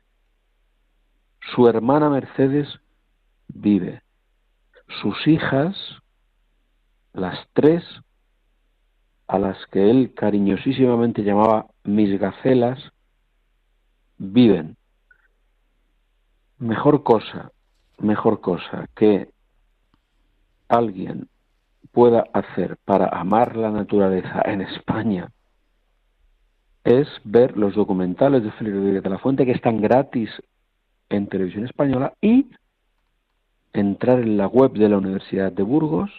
Su hermana Mercedes vive. Sus hijas, las tres, a las que él cariñosísimamente llamaba mis gacelas, viven. Mejor cosa, mejor cosa que alguien pueda hacer para amar la naturaleza en España es ver los documentales de Félix Rodríguez de la Fuente que están gratis en televisión española y entrar en la web de la Universidad de Burgos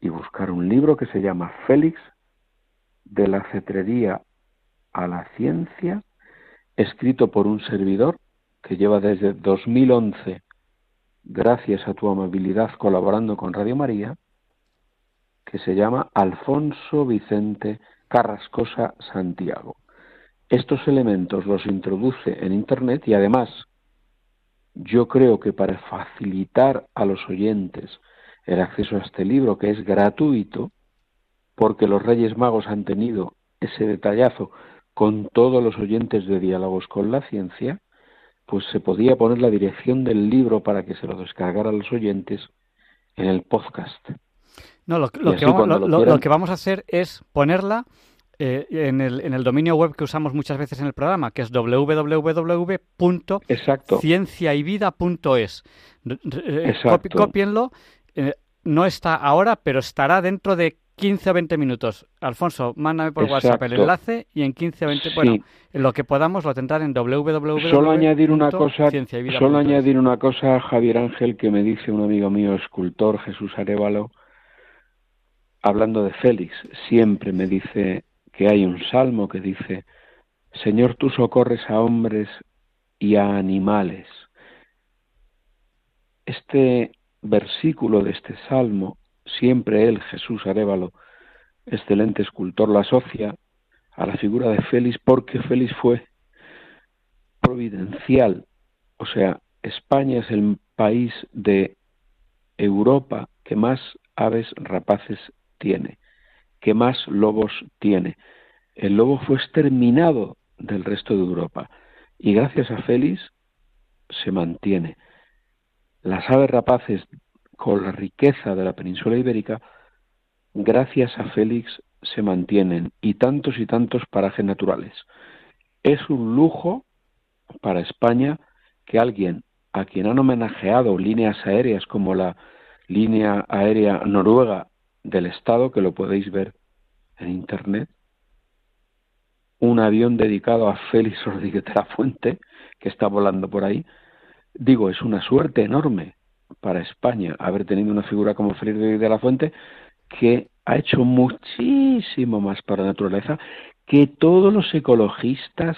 y buscar un libro que se llama Félix de la cetrería a la ciencia, escrito por un servidor que lleva desde 2011, gracias a tu amabilidad colaborando con Radio María, que se llama Alfonso Vicente Carrascosa Santiago. Estos elementos los introduce en Internet y además yo creo que para facilitar a los oyentes el acceso a este libro, que es gratuito, porque los Reyes Magos han tenido ese detallazo con todos los oyentes de Diálogos con la Ciencia, pues se podía poner la dirección del libro para que se lo descargaran los oyentes en el podcast. No, lo, que vamos, que vamos, a hacer es ponerla eh, en, el, en, el, dominio web que usamos muchas veces en el programa, que es www.cienciayvida.es. Copienlo. Eh, no está ahora, pero estará dentro de 15 o 20 minutos. Alfonso, mándame por WhatsApp el enlace y en 15 o 20, bueno, en lo que podamos lo tendrán en www. Solo añadir una cosa, solo añadir una cosa, Javier Ángel, que me dice un amigo mío, escultor Jesús Arevalo, hablando de Félix, siempre me dice que hay un salmo que dice, Señor, tú socorres a hombres y a animales. Este versículo de este salmo, siempre él, Jesús Arevalo, excelente escultor, lo asocia a la figura de Félix porque Félix fue providencial. O sea, España es el país de Europa que más aves rapaces tiene, que más lobos tiene. El lobo fue exterminado del resto de Europa y gracias a Félix se mantiene. Las aves rapaces con la riqueza de la península ibérica, gracias a Félix se mantienen y tantos y tantos parajes naturales. Es un lujo para España que alguien a quien han homenajeado líneas aéreas como la línea aérea noruega del Estado, que lo podéis ver en Internet, un avión dedicado a Félix Rodríguez de la Fuente, que está volando por ahí. Digo, es una suerte enorme para España haber tenido una figura como Rodríguez de la Fuente que ha hecho muchísimo más para la naturaleza que todos los ecologistas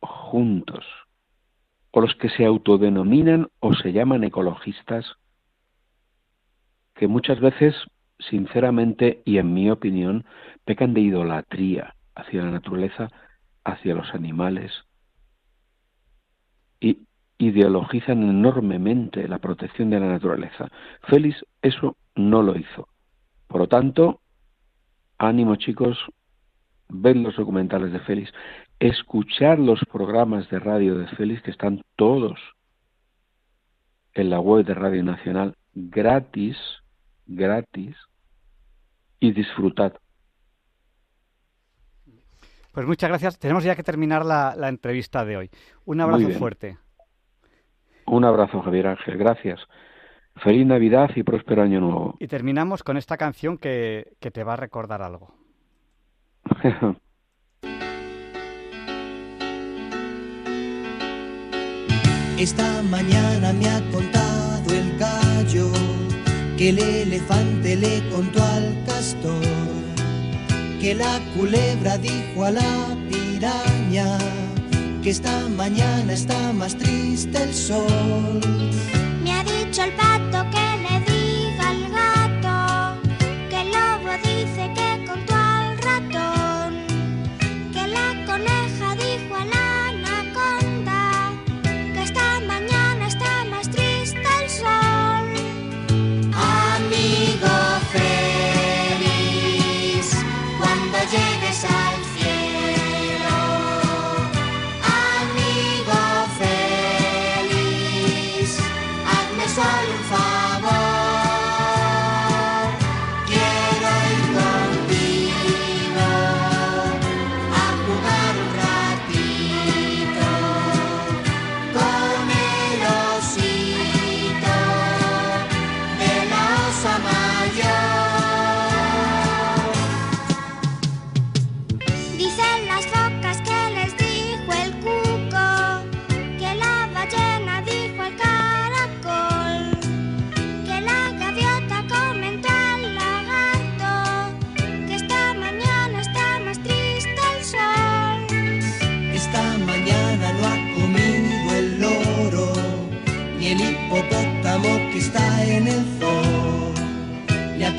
juntos, o los que se autodenominan o se llaman ecologistas, que muchas veces, sinceramente y en mi opinión, pecan de idolatría hacia la naturaleza, hacia los animales, y ideologizan enormemente la protección de la naturaleza. Félix eso no lo hizo. Por lo tanto, ánimo chicos, ved los documentales de Félix, escuchar los programas de radio de Félix, que están todos en la web de Radio Nacional, gratis, gratis, y disfrutad. Pues muchas gracias. Tenemos ya que terminar la, la entrevista de hoy. Un abrazo fuerte. Un abrazo, Javier Ángel. Gracias. Feliz Navidad y próspero año nuevo. Y terminamos con esta canción que, que te va a recordar algo. [LAUGHS] Esta mañana me ha contado el gallo que el elefante le contó al castor, que la culebra dijo a la piraña, que esta mañana está más triste el sol. Me ha dicho el pato que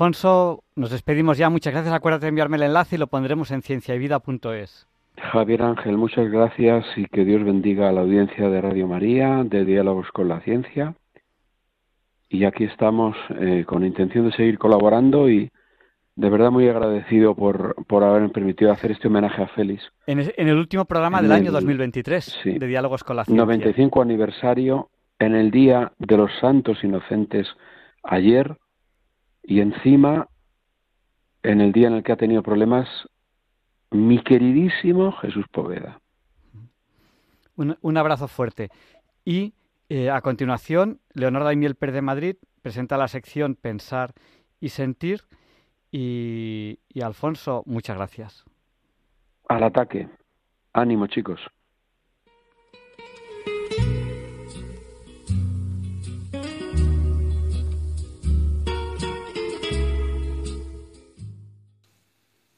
Alfonso, nos despedimos ya. Muchas gracias. Acuérdate de enviarme el enlace y lo pondremos en cienciayvida.es. Javier Ángel, muchas gracias y que Dios bendiga a la audiencia de Radio María, de Diálogos con la Ciencia. Y aquí estamos eh, con intención de seguir colaborando y de verdad muy agradecido por, por haberme permitido hacer este homenaje a Félix. En, el último programa del año 2023 de Diálogos con la Ciencia. 95 aniversario, en el Día de los Santos Inocentes, ayer, y encima, en el día en el que ha tenido problemas, mi queridísimo Jesús Poveda. Un, abrazo fuerte. Y eh, a continuación, Leonardo Daimiel Pérez de Madrid presenta la sección Pensar y Sentir. y Alfonso, muchas gracias. Al ataque. Ánimo, chicos.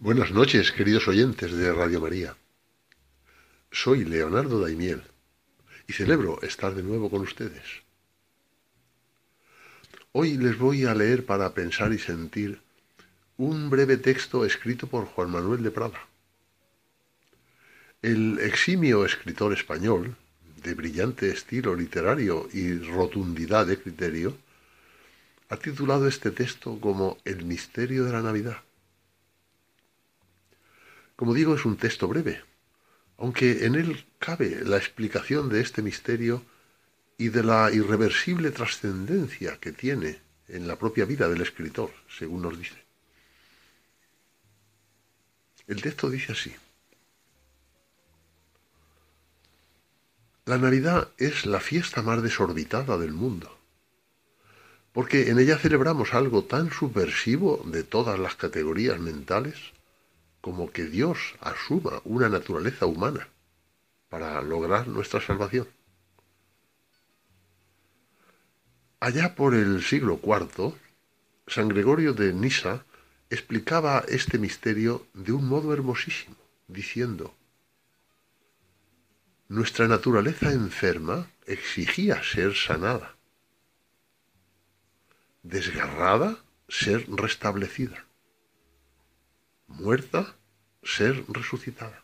Buenas noches, queridos oyentes de Radio María. Soy Leonardo Daimiel y celebro estar de nuevo con ustedes. Hoy les voy a leer para pensar y sentir un breve texto escrito por Juan Manuel de Prada. El eximio escritor español, de brillante estilo literario y rotundidad de criterio, ha titulado este texto como El misterio de la Navidad. Como digo, es un texto breve, aunque en él cabe la explicación de este misterio y de la irreversible trascendencia que tiene en la propia vida del escritor, según nos dice. El texto dice así. La Navidad es la fiesta más desorbitada del mundo, porque en ella celebramos algo tan subversivo de todas las categorías mentales como que Dios asuma una naturaleza humana para lograr nuestra salvación. Allá por el siglo IV, San Gregorio de Nisa explicaba este misterio de un modo hermosísimo, diciendo, Nuestra naturaleza enferma exigía ser sanada, desgarrada, ser restablecida muerta, ser resucitada.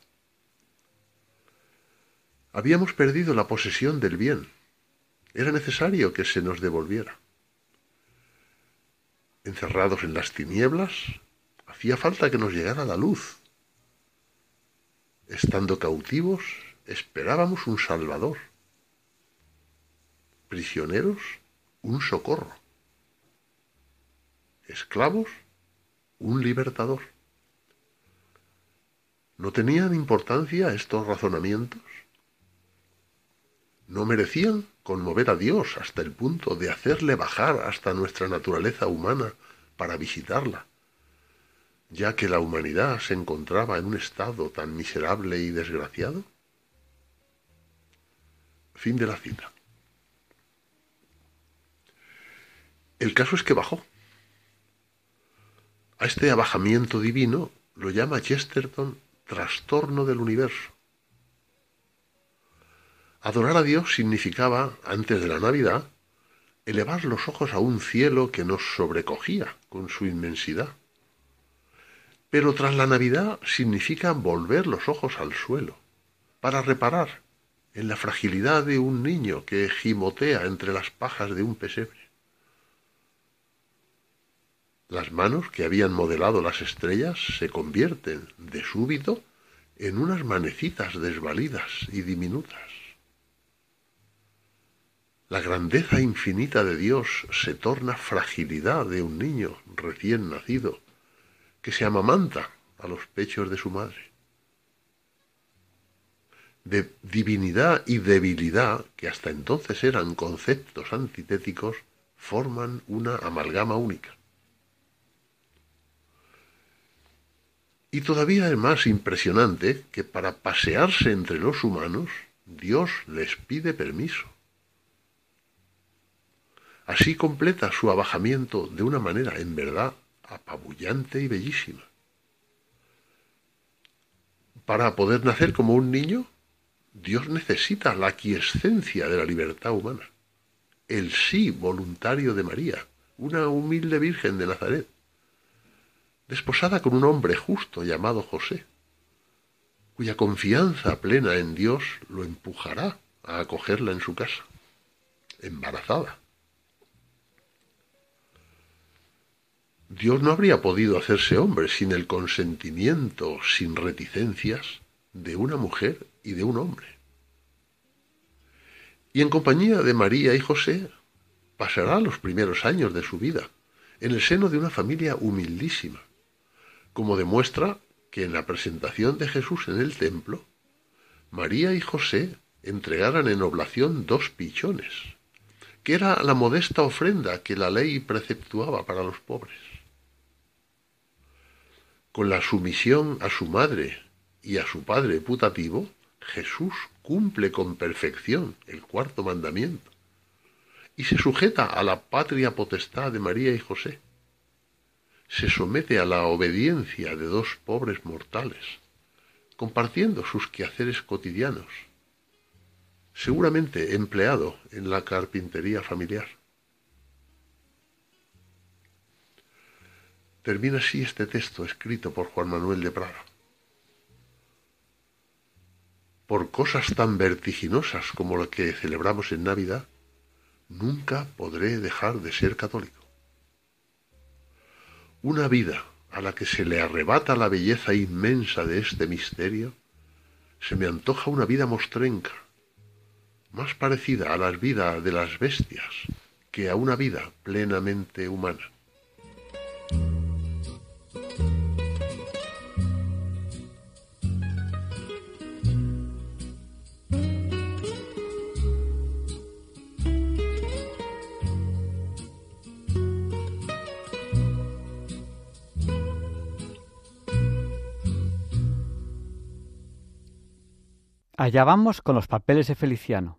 Habíamos perdido la posesión del bien. Era necesario que se nos devolviera. Encerrados en las tinieblas, hacía falta que nos llegara la luz. Estando cautivos, esperábamos un Salvador. Prisioneros, un socorro. Esclavos, un libertador. ¿No tenían importancia estos razonamientos? ¿No merecían conmover a Dios hasta el punto de hacerle bajar hasta nuestra naturaleza humana para visitarla, ya que la humanidad se encontraba en un estado tan miserable y desgraciado? Fin de la cita. El caso es que bajó. A este abajamiento divino lo llama Chesterton trastorno del universo. Adorar a Dios significaba, antes de la Navidad, elevar los ojos a un cielo que nos sobrecogía con su inmensidad. Pero tras la Navidad significa volver los ojos al suelo, para reparar en la fragilidad de un niño que gimotea entre las pajas de un pesebre. Las manos que habían modelado las estrellas se convierten, de súbito, en unas manecitas desvalidas y diminutas. La grandeza infinita de Dios se torna fragilidad de un niño recién nacido que se amamanta a los pechos de su madre. De divinidad y debilidad, que hasta entonces eran conceptos antitéticos, forman una amalgama única. Y todavía es más impresionante que para pasearse entre los humanos, Dios les pide permiso. Así completa su abajamiento de una manera en verdad apabullante y bellísima. Para poder nacer como un niño, Dios necesita la aquiescencia de la libertad humana, el sí voluntario de María, una humilde Virgen de Nazaret desposada con un hombre justo llamado José, cuya confianza plena en Dios lo empujará a acogerla en su casa, embarazada. Dios no habría podido hacerse hombre sin el consentimiento, sin reticencias, de una mujer y de un hombre. Y en compañía de María y José pasará los primeros años de su vida, en el seno de una familia humildísima, como demuestra que en la presentación de Jesús en el templo, María y José entregaran en oblación dos pichones, que era la modesta ofrenda que la ley preceptuaba para los pobres. Con la sumisión a su madre y a su padre putativo, Jesús cumple con perfección el cuarto mandamiento y se sujeta a la patria potestad de María y José. Se somete a la obediencia de dos pobres mortales, compartiendo sus quehaceres cotidianos, seguramente empleado en la carpintería familiar. Termina así este texto escrito por Juan Manuel de Prada. Por cosas tan vertiginosas como la que celebramos en Navidad, nunca podré dejar de ser católico. Una vida a la que se le arrebata la belleza inmensa de este misterio, se me antoja una vida mostrenca, más parecida a las vidas de las bestias que a una vida plenamente humana. Allá vamos con los papeles de Feliciano.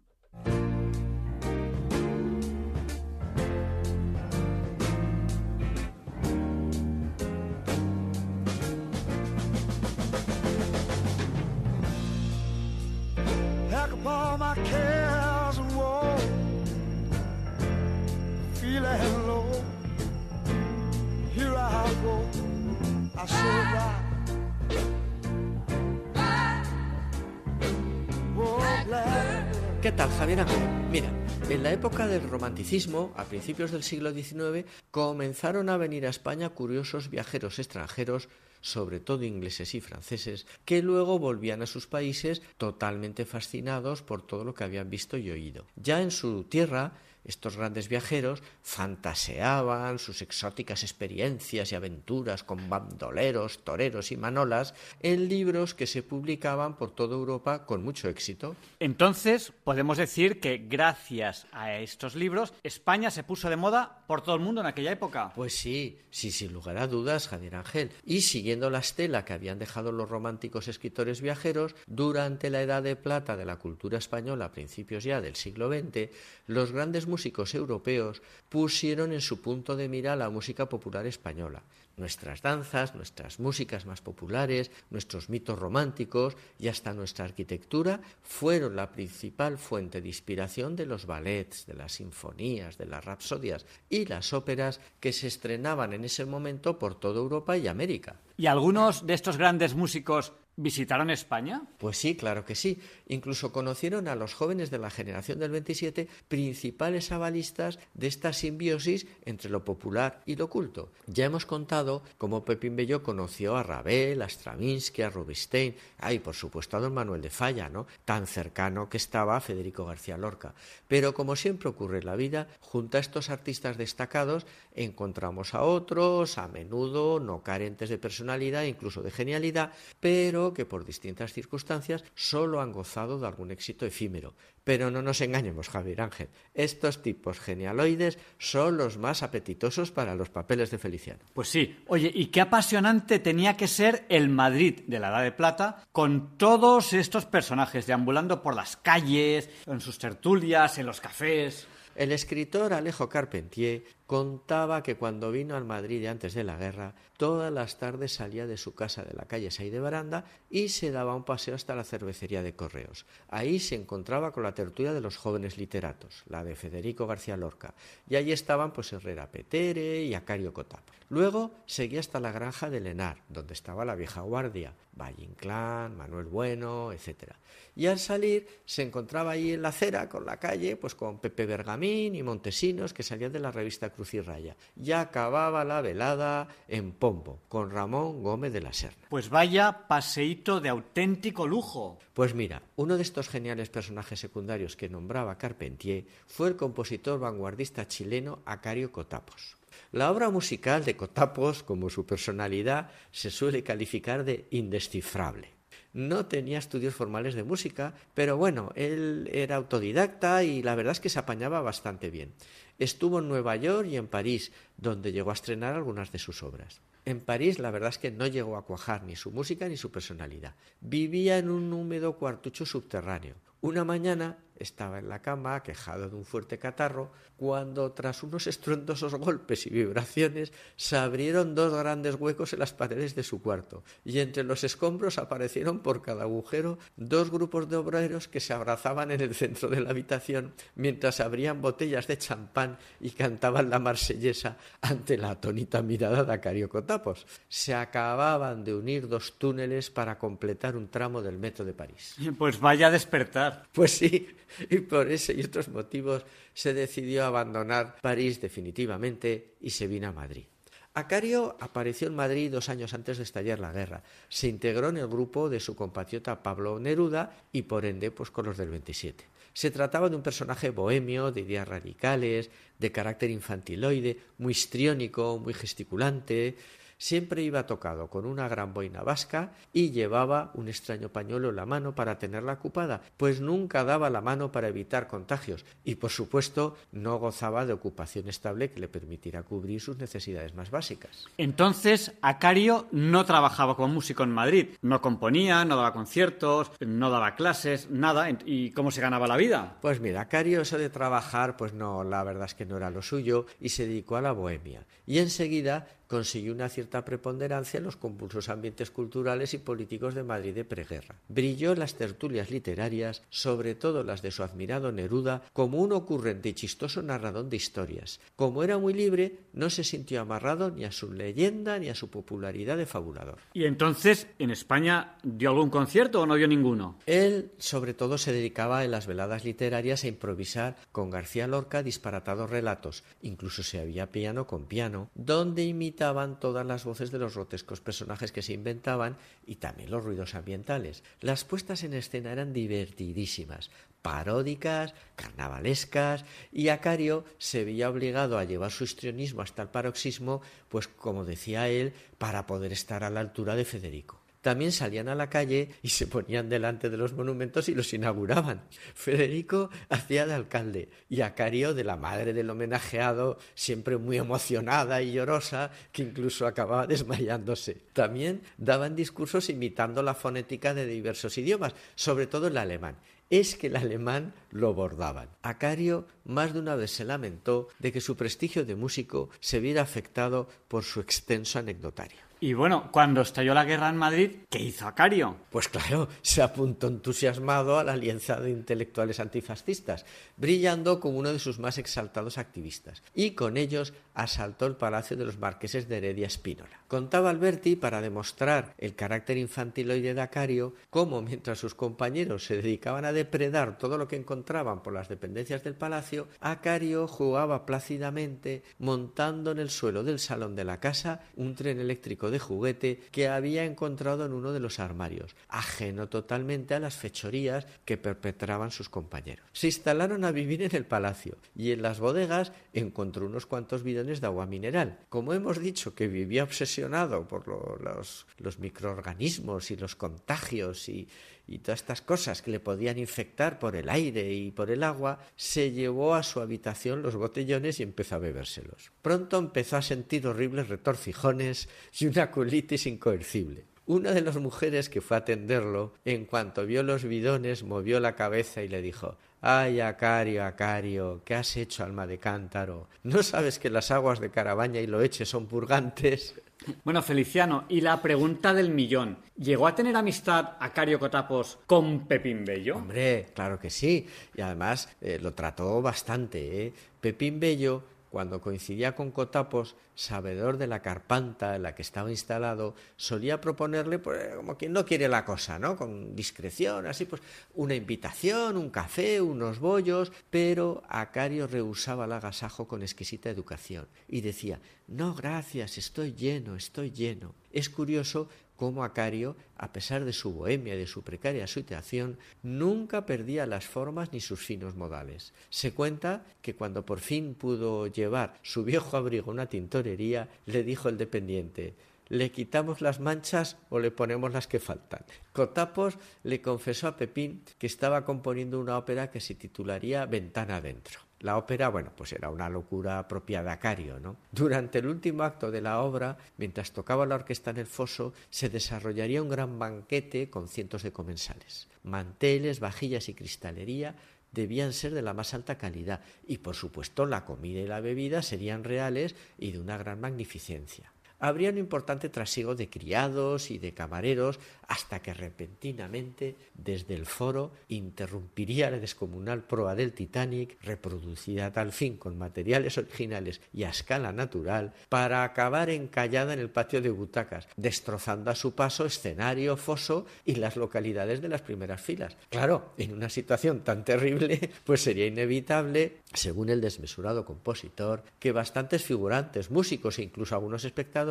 ¿Qué tal, Javier Mira, en la época del romanticismo, a principios del siglo XIX, comenzaron a venir a España curiosos viajeros extranjeros, sobre todo ingleses y franceses, que luego volvían a sus países totalmente fascinados por todo lo que habían visto y oído. Ya en su tierra, estos grandes viajeros fantaseaban sus exóticas experiencias y aventuras con bandoleros, toreros y manolas en libros que se publicaban por toda Europa con mucho éxito. Entonces, podemos decir que gracias a estos libros, España se puso de moda por todo el mundo en aquella época. Pues sí, sí, sin lugar a dudas, Javier Ángel. Y siguiendo la estela que habían dejado los románticos escritores viajeros, durante la Edad de Plata de la cultura española a principios ya del siglo XX, los grandes músicos europeos pusieron en su punto de mira la música popular española. Nuestras danzas, nuestras músicas más populares, nuestros mitos románticos y hasta nuestra arquitectura fueron la principal fuente de inspiración de los ballets, de las sinfonías, de las rapsodias y las óperas que se estrenaban en ese momento por toda Europa y América. ¿Y algunos de estos grandes músicos ¿Visitaron España? Pues sí, claro que sí. Incluso conocieron a los jóvenes de la generación del 27, principales avalistas de esta simbiosis entre lo popular y lo culto. Ya hemos contado cómo Pepín Bello conoció a Ravel, a Stravinsky, a Rubinstein, ah, y por supuesto a don Manuel de Falla, ¿no? Tan cercano que estaba a Federico García Lorca. Pero como siempre ocurre en la vida, junto a estos artistas destacados encontramos a otros, a menudo no carentes de personalidad, incluso de genialidad, pero que por distintas circunstancias solo han gozado de algún éxito efímero. Pero no nos engañemos, Javier Ángel. Estos tipos genialoides son los más apetitosos para los papeles de Feliciano. Pues sí. Oye, y qué apasionante tenía que ser el Madrid de la Edad de Plata con todos estos personajes deambulando por las calles, en sus tertulias, en los cafés. El escritor Alejo Carpentier contaba que cuando vino al Madrid antes de la guerra, todas las tardes salía de su casa de la calle Say de Baranda y se daba un paseo hasta la cervecería de Correos. Ahí se encontraba con la tertulia de los jóvenes literatos, la de Federico García Lorca, y allí estaban pues Herrera Petere y Acario Cotapo. Luego seguía hasta la granja de Lenar, donde estaba la vieja guardia, Valle Inclán, Manuel Bueno, etc. Y al salir se encontraba ahí en la acera, con la calle, pues con Pepe Bergamín y Montesinos, que salían de la revista Cruz y Raya. Ya acababa la velada en Pombo, con Ramón Gómez de la Serna. Pues vaya paseíto de auténtico lujo. Pues mira, uno de estos geniales personajes secundarios que nombraba Carpentier fue el compositor vanguardista chileno Acario Cotapos. La obra musical de Cotapos, como su personalidad, se suele calificar de indescifrable. no tenía estudios formales de música, pero bueno, él era autodidacta y la verdad es que se apañaba bastante bien. Estuvo en Nueva York y en París, donde llegó a estrenar algunas de sus obras. En París la verdad es que no llegó a cuajar ni su música ni su personalidad. Vivía en un húmedo cuartucho subterráneo. Una mañana estaba en la cama, quejado de un fuerte catarro, cuando tras unos estruendosos golpes y vibraciones se abrieron dos grandes huecos en las paredes de su cuarto, y entre los escombros aparecieron por cada agujero dos grupos de obreros que se abrazaban en el centro de la habitación mientras abrían botellas de champán y cantaban la marsellesa ante la atónita mirada de Acario Cotapos. Se acababan de unir dos túneles para completar un tramo del metro de París. Pues vaya a despertar. Pues sí, [LAUGHS] y por ese y otros motivos se decidió abandonar París definitivamente y se vino a Madrid. Acario apareció en Madrid dos años antes de estallar la guerra. Se integró en el grupo de su compatriota Pablo Neruda y por ende pues con los del 27. Se trataba de un personaje bohemio, de ideas radicales, de carácter infantiloide, muy histriónico, muy gesticulante, siempre iba tocado con una gran boina vasca y llevaba un extraño pañuelo en la mano para tenerla ocupada, pues nunca daba la mano para evitar contagios y por supuesto no gozaba de ocupación estable que le permitiera cubrir sus necesidades más básicas. Entonces, Acario no trabajaba como músico en Madrid, no componía, no daba conciertos, no daba clases, nada. ¿Y cómo se ganaba la vida? Pues mira, Acario eso de trabajar, pues no, la verdad es que no era lo suyo y se dedicó a la bohemia. Y enseguida consiguió una cierta preponderancia en los compulsos ambientes culturales y políticos de Madrid de preguerra. Brilló en las tertulias literarias, sobre todo las de su admirado Neruda, como un ocurrente y chistoso narrador de historias. Como era muy libre, no se sintió amarrado ni a su leyenda ni a su popularidad de fabulador. ¿Y entonces en España dio algún concierto o no dio ninguno? Él, sobre todo, se dedicaba en las veladas literarias a improvisar con García Lorca disparatados relatos, incluso se había piano con piano, donde imitaba todas las voces de los grotescos personajes que se inventaban y también los ruidos ambientales. Las puestas en escena eran divertidísimas, paródicas, carnavalescas, y Acario se veía obligado a llevar su histrionismo hasta el paroxismo, pues como decía él, para poder estar a la altura de Federico también salían a la calle y se ponían delante de los monumentos y los inauguraban. Federico hacía de alcalde y Acario de la madre del homenajeado, siempre muy emocionada y llorosa, que incluso acababa desmayándose. También daban discursos imitando la fonética de diversos idiomas, sobre todo el alemán es que el alemán lo bordaban. Acario más de una vez se lamentó de que su prestigio de músico se viera afectado por su extenso anecdotario. Y bueno, cuando estalló la guerra en Madrid, ¿qué hizo Acario? Pues claro, se apuntó entusiasmado a la alianza de intelectuales antifascistas, brillando como uno de sus más exaltados activistas, y con ellos asaltó el palacio de los marqueses de Heredia Espínola. Contaba Alberti, para demostrar el carácter infantiloide de Acario, cómo mientras sus compañeros se dedicaban a depredar todo lo que encontraban por las dependencias del palacio, Acario jugaba plácidamente montando en el suelo del salón de la casa un tren eléctrico de juguete que había encontrado en uno de los armarios, ajeno totalmente a las fechorías que perpetraban sus compañeros. Se instalaron a vivir en el palacio y en las bodegas encontró unos cuantos bidones de agua mineral. Como hemos dicho que vivía obsesionado por los, microorganismos y los contagios y, y todas estas cosas que le podían infectar por el aire y por el agua, se llevó a su habitación los botellones y empezó a bebérselos. Pronto empezó a sentir horribles retorcijones y una colitis incoercible. Una de las mujeres que fue a atenderlo, en cuanto vio los bidones, movió la cabeza y le dijo Ay, Acario, Acario, ¿qué has hecho, alma de cántaro? ¿No sabes que las aguas de Carabaña y Loeche son purgantes? Bueno, Feliciano, y la pregunta del millón. ¿Llegó a tener amistad Acario Cotapos con Pepín Bello? Hombre, claro que sí. Y además eh, lo trató bastante. ¿eh? Pepín Bello cuando coincidía con Cotapos, sabedor de la carpanta en la que estaba instalado, solía proponerle, pues, como quien no quiere la cosa, ¿no? Con discreción, así, pues, una invitación, un café, unos bollos, pero Acario rehusaba el agasajo con exquisita educación y decía, no, gracias, estoy lleno, estoy lleno. Es curioso cómo Acario, a pesar de su bohemia y de su precaria situación, nunca perdía las formas ni sus finos modales. Se cuenta que cuando por fin pudo llevar su viejo abrigo a una tintorería, le dijo el dependiente ¿Le quitamos las manchas o le ponemos las que faltan? Cotapos le confesó a Pepín que estaba componiendo una ópera que se titularía Ventana adentro. La ópera, bueno, pues era una locura propia de Acario, ¿no? Durante el último acto de la obra, mientras tocaba la orquesta en el foso, se desarrollaría un gran banquete con cientos de comensales. Manteles, vajillas y cristalería debían ser de la más alta calidad y, por supuesto, la comida y la bebida serían reales y de una gran magnificencia habría un importante trasiego de criados y de camareros hasta que repentinamente desde el foro interrumpiría la descomunal proa del Titanic, reproducida tal fin con materiales originales y a escala natural, para acabar encallada en el patio de butacas, destrozando a su paso escenario, foso y las localidades de las primeras filas. Claro, en una situación tan terrible, pues sería inevitable, según el desmesurado compositor, que bastantes figurantes, músicos e incluso algunos espectadores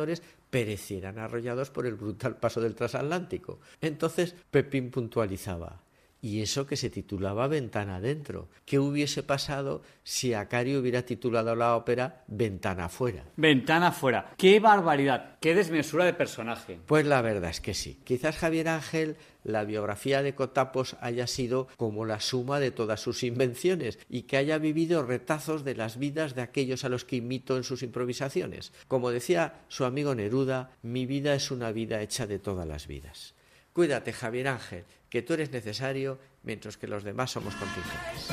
perecieran arrollados por el brutal paso del transatlántico. Entonces Pepín puntualizaba y eso que se titulaba Ventana adentro. ¿Qué hubiese pasado si Acario hubiera titulado la ópera Ventana afuera? Ventana afuera. ¡Qué barbaridad! ¡Qué desmesura de personaje! Pues la verdad es que sí. Quizás Javier Ángel, la biografía de Cotapos haya sido como la suma de todas sus invenciones y que haya vivido retazos de las vidas de aquellos a los que imito en sus improvisaciones. Como decía su amigo Neruda, mi vida es una vida hecha de todas las vidas. Cuídate, Javier Ángel, que tú eres necesario mientras que los demás somos contingentes.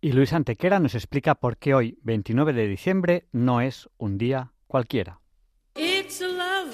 Y Luis Antequera nos explica por qué hoy, 29 de diciembre, no es un día cualquiera.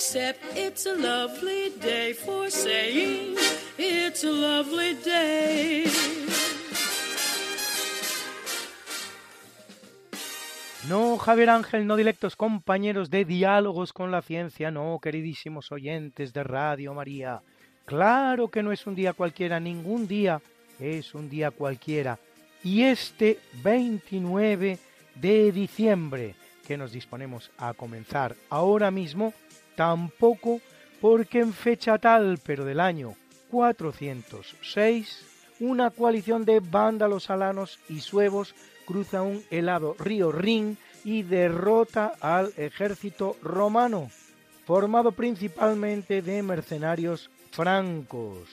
Except it's a lovely day for saying it's a lovely day. No, Javier Ángel, no directos compañeros de diálogos con la ciencia, no, queridísimos oyentes de Radio María. Claro que no es un día cualquiera, ningún día es un día cualquiera. Y este 29 de diciembre, que nos disponemos a comenzar ahora mismo, tampoco porque en fecha tal, pero del año 406, una coalición de vándalos alanos y suevos cruza un helado río Rin y derrota al ejército romano, formado principalmente de mercenarios francos,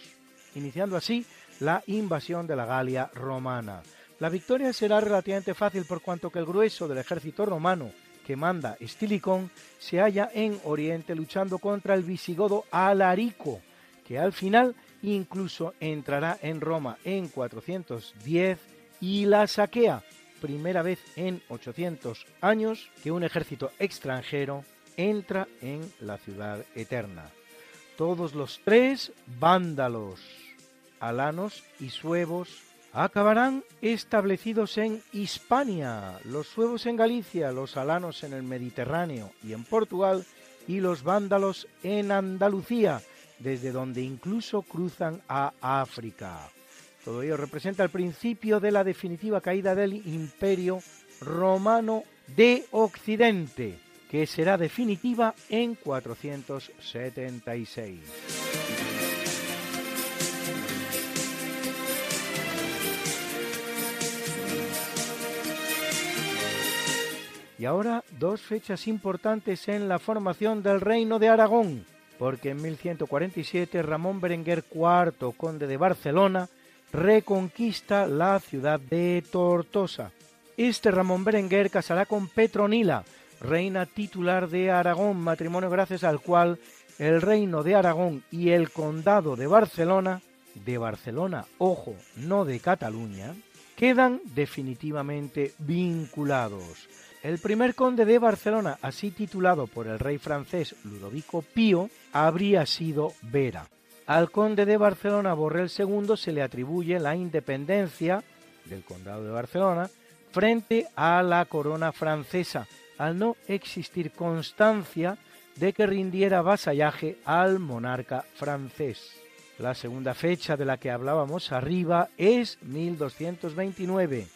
iniciando así la invasión de la Galia romana. La victoria será relativamente fácil por cuanto que el grueso del ejército romano que manda Estilicón se halla en Oriente luchando contra el visigodo Alarico, que al final incluso entrará en Roma en 410 y la saquea, primera vez en 800 años que un ejército extranjero entra en la ciudad eterna. Todos los tres vándalos, alanos y suevos, acabarán establecidos en Hispania, los suevos en Galicia, los alanos en el Mediterráneo y en Portugal, y los vándalos en Andalucía, desde donde incluso cruzan a África. Todo ello representa el principio de la definitiva caída del imperio romano de Occidente, que será definitiva en 476. Y ahora dos fechas importantes en la formación del Reino de Aragón, porque en 1147 Ramón Berenguer IV, conde de Barcelona, reconquista la ciudad de Tortosa. Este Ramón Berenguer casará con Petronila, reina titular de Aragón, matrimonio gracias al cual el reino de Aragón y el condado de Barcelona, de Barcelona, ojo, no de Cataluña, quedan definitivamente vinculados. El primer conde de Barcelona, así titulado por el rey francés Ludovico Pío, habría sido Vera. Al conde de Barcelona Borrell II se le atribuye la independencia del condado de Barcelona frente a la corona francesa, al no existir constancia de que rindiera vasallaje al monarca francés. La segunda fecha de la que hablábamos arriba es 1229,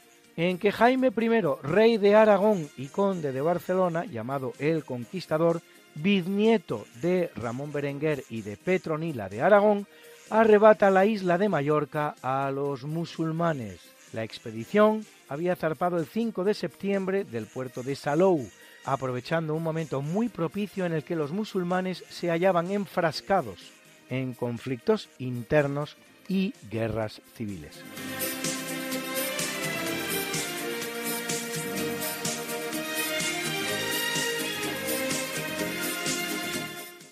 en que Jaime I, rey de Aragón y conde de Barcelona, llamado el Conquistador, bisnieto de Ramón Berenguer y de Petronila de Aragón, arrebata la isla de Mallorca a los musulmanes. La expedición había zarpado el 5 de septiembre del puerto de Salou, aprovechando un momento muy propicio en el que los musulmanes se hallaban enfrascados en conflictos internos y guerras civiles.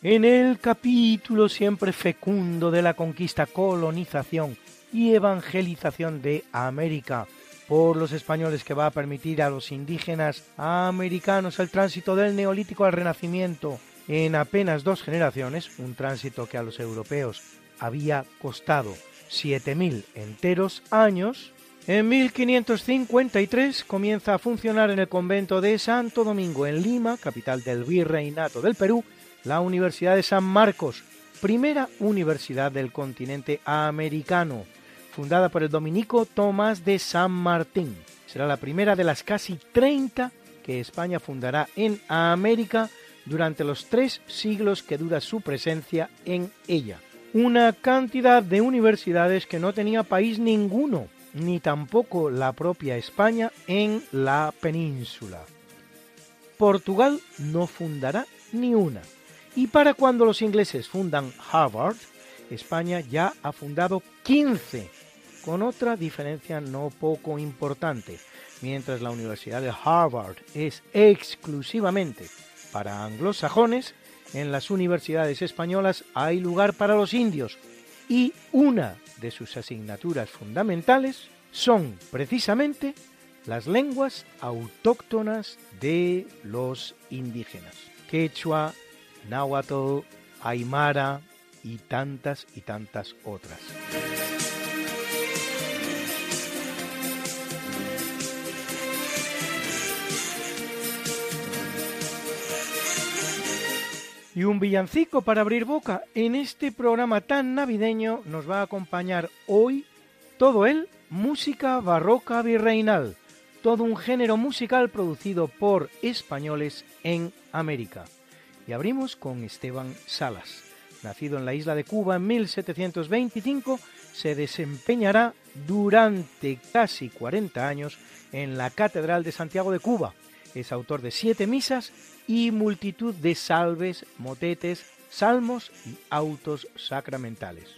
En el capítulo siempre fecundo de la conquista, colonización y evangelización de América por los españoles que va a permitir a los indígenas americanos el tránsito del neolítico al renacimiento. En apenas dos generaciones, un tránsito que a los europeos había costado 7.000 enteros años, en 1553 comienza a funcionar en el convento de Santo Domingo en Lima, capital del virreinato del Perú, la Universidad de San Marcos, primera universidad del continente americano, fundada por el dominico Tomás de San Martín. Será la primera de las casi 30 que España fundará en América durante los tres siglos que dura su presencia en ella. Una cantidad de universidades que no tenía país ninguno, ni tampoco la propia España en la península. Portugal no fundará ni una. Y para cuando los ingleses fundan Harvard, España ya ha fundado 15, con otra diferencia no poco importante. Mientras la Universidad de Harvard es exclusivamente para anglosajones, en las universidades españolas hay lugar para los indios y una de sus asignaturas fundamentales son precisamente las lenguas autóctonas de los indígenas. Quechua, náhuatl, aymara y tantas y tantas otras. Y un villancico para abrir boca. En este programa tan navideño nos va a acompañar hoy todo él música barroca virreinal, todo un género musical producido por españoles en América. Y abrimos con Esteban Salas. Nacido en la isla de Cuba en 1725, se desempeñará durante casi 40 años en la Catedral de Santiago de Cuba. Es autor de siete misas y multitud de salves, motetes, salmos y autos sacramentales.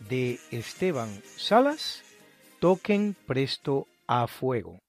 De Esteban Salas, toquen presto a fuego.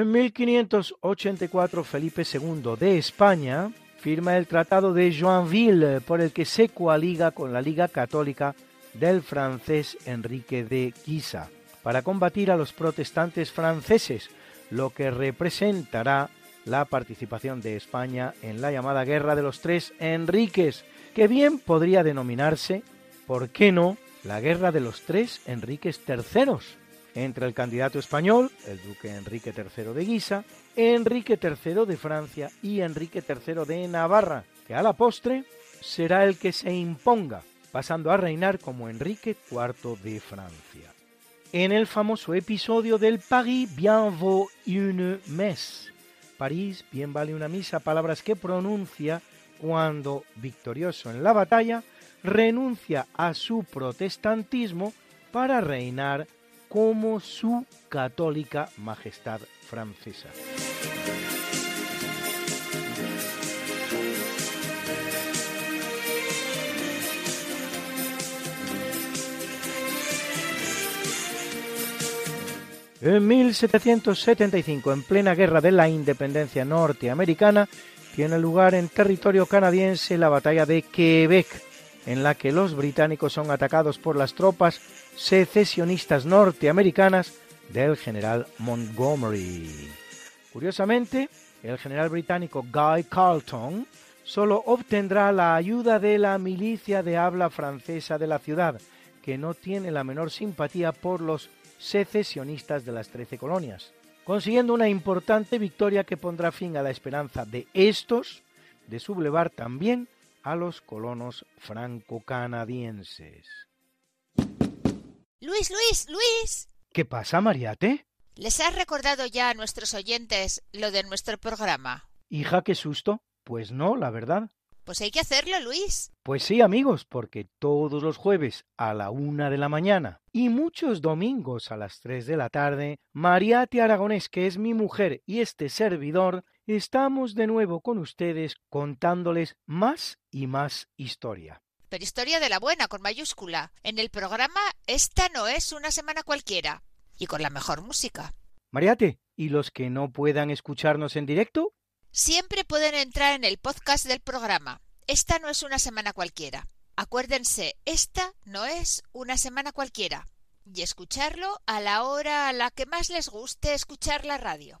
En 1584 Felipe II de España firma el Tratado de Joinville por el que se coaliga con la Liga Católica del francés Enrique de Guisa para combatir a los protestantes franceses, lo que representará la participación de España en la llamada Guerra de los Tres Enriques, que bien podría denominarse, ¿por qué no?, la Guerra de los Tres Enriques III, entre el candidato español, el duque Enrique III de Guisa, Enrique III de Francia y Enrique III de Navarra, que a la postre será el que se imponga, pasando a reinar como Enrique IV de Francia. En el famoso episodio del Paris bien vaut une messe, París bien vale una misa, palabras que pronuncia cuando, victorioso en la batalla, renuncia a su protestantismo para reinar como su católica majestad francesa. En 1775, en plena guerra de la independencia norteamericana, tiene lugar en territorio canadiense la batalla de Quebec, en la que los británicos son atacados por las tropas secesionistas norteamericanas del general Montgomery. Curiosamente, el general británico Guy Carleton solo obtendrá la ayuda de la milicia de habla francesa de la ciudad, que no tiene la menor simpatía por los secesionistas de las trece colonias, consiguiendo una importante victoria que pondrá fin a la esperanza de estos de sublevar también a los colonos franco-canadienses. Luis, Luis, Luis. ¿Qué pasa, Mariate? ¿Les has recordado ya a nuestros oyentes lo de nuestro programa? Hija, qué susto. Pues no, la verdad. Pues hay que hacerlo, Luis. Pues sí, amigos, porque todos los jueves a la una de la mañana y muchos domingos a las tres de la tarde, Mariate Aragonés, que es mi mujer y este servidor, estamos de nuevo con ustedes contándoles más y más historia pero historia de la buena, con mayúscula. En el programa Esta no es una semana cualquiera. Y con la mejor música. Mariate, ¿y los que no puedan escucharnos en directo? Siempre pueden entrar en el podcast del programa. Esta no es una semana cualquiera. Acuérdense, esta no es una semana cualquiera. Y escucharlo a la hora a la que más les guste escuchar la radio.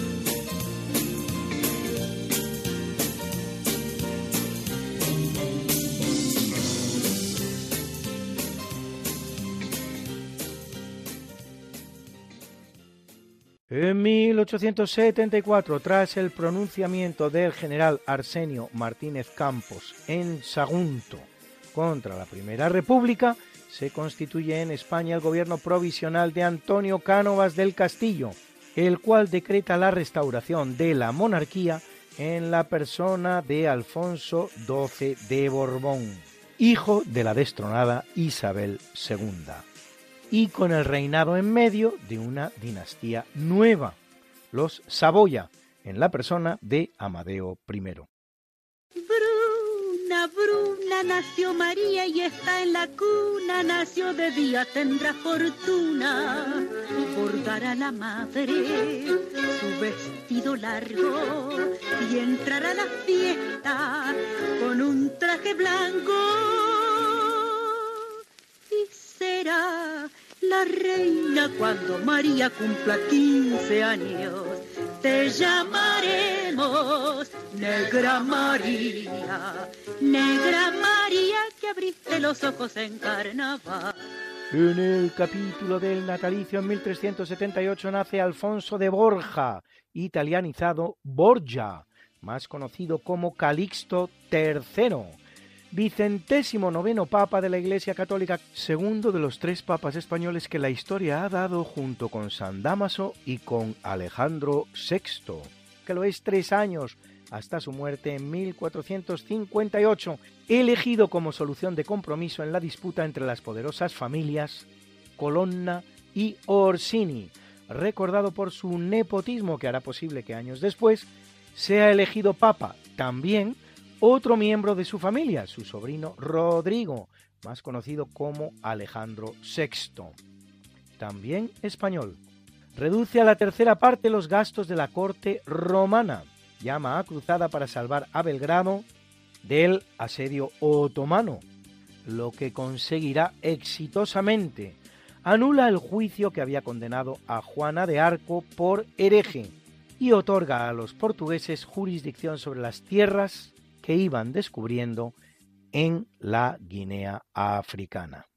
En 1874, tras el pronunciamiento del general Arsenio Martínez Campos en Sagunto contra la Primera República, se constituye en España el gobierno provisional de Antonio Cánovas del Castillo, el cual decreta la restauración de la monarquía en la persona de Alfonso XII de Borbón, hijo de la destronada Isabel II y con el reinado en medio de una dinastía nueva, los Saboya, en la persona de Amadeo I. Bruna, Bruna, nació María y está en la cuna, nació de día, tendrá fortuna, bordará la madre su vestido largo y entrará a la fiesta con un traje blanco y será la reina cuando María cumpla 15 años. Te llamaremos Negra María, Negra María que abriste los ojos en carnaval. En el capítulo del natalicio en 1378 nace Alfonso de Borja, italianizado Borgia, más conocido como Calixto III vicentésimo noveno papa de la Iglesia Católica, segundo de los tres papas españoles que la historia ha dado junto con San Damaso y con Alejandro VI, que lo es tres años hasta su muerte en 1458, elegido como solución de compromiso en la disputa entre las poderosas familias Colonna y Orsini, recordado por su nepotismo que hará posible que años después sea elegido papa también otro miembro de su familia, su sobrino Rodrigo, más conocido como Alejandro VI, también español. Reduce a la tercera parte los gastos de la corte romana, llama a cruzada para salvar a Belgrado del asedio otomano, lo que conseguirá exitosamente. Anula el juicio que había condenado a Juana de Arco por hereje y otorga a los portugueses jurisdicción sobre las tierras que iban descubriendo en la Guinea africana.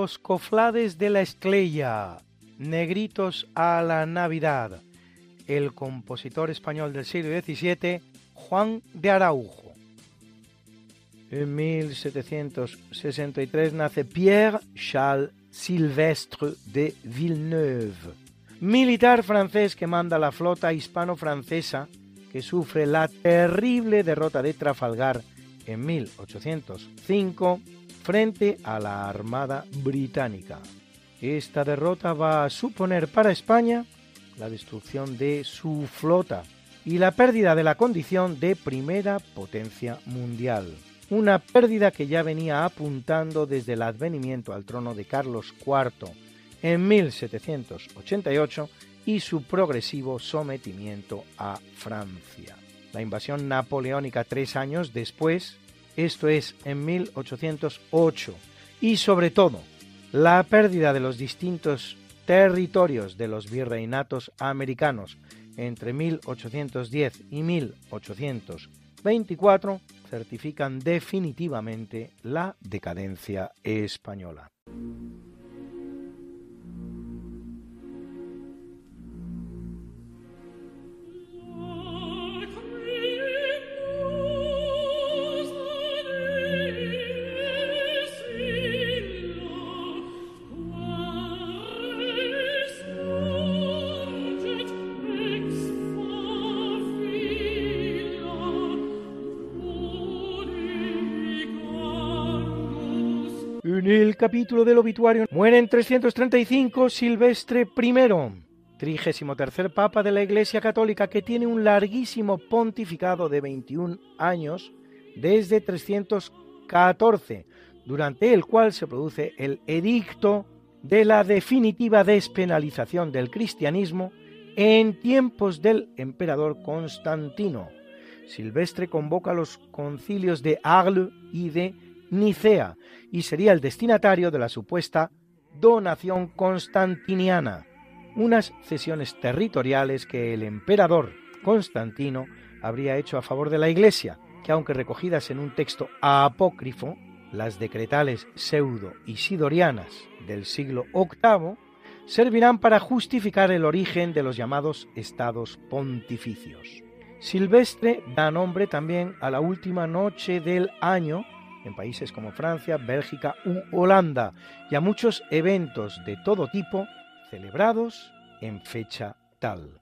Los coflades de la estrella, negritos a la Navidad. El compositor español del siglo XVII, Juan de Araujo. En 1763 nace Pierre Charles Sylvestre de Villeneuve, militar francés que manda la flota hispano-francesa que sufre la terrible derrota de Trafalgar en 1805 frente a la Armada Británica. Esta derrota va a suponer para España la destrucción de su flota y la pérdida de la condición de primera potencia mundial. Una pérdida que ya venía apuntando desde el advenimiento al trono de Carlos IV en 1788 y su progresivo sometimiento a Francia. La invasión napoleónica tres años después, esto es en 1808, y sobre todo la pérdida de los distintos territorios de los virreinatos americanos entre 1810 y 1824 certifican definitivamente la decadencia española. Capítulo del obituario muere en 335 Silvestre I, trigésimo tercer papa de la Iglesia Católica que tiene un larguísimo pontificado de 21 años desde 314, durante el cual se produce el edicto de la definitiva despenalización del cristianismo en tiempos del emperador Constantino. Silvestre convoca los concilios de Arles y de Nicea y sería el destinatario de la supuesta donación constantiniana, unas cesiones territoriales que el emperador Constantino habría hecho a favor de la Iglesia, que aunque recogidas en un texto apócrifo, las decretales pseudo-isidorianas del siglo VIII, servirán para justificar el origen de los llamados estados pontificios. Silvestre da nombre también a la última noche del año en países como Francia, Bélgica u Holanda y a muchos eventos de todo tipo celebrados en fecha tal.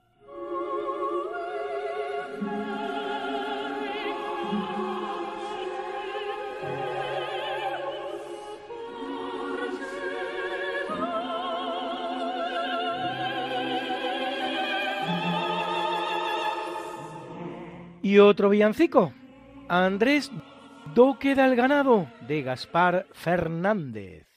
Y otro villancico, Andrés Do queda el ganado de Gaspar Fernández.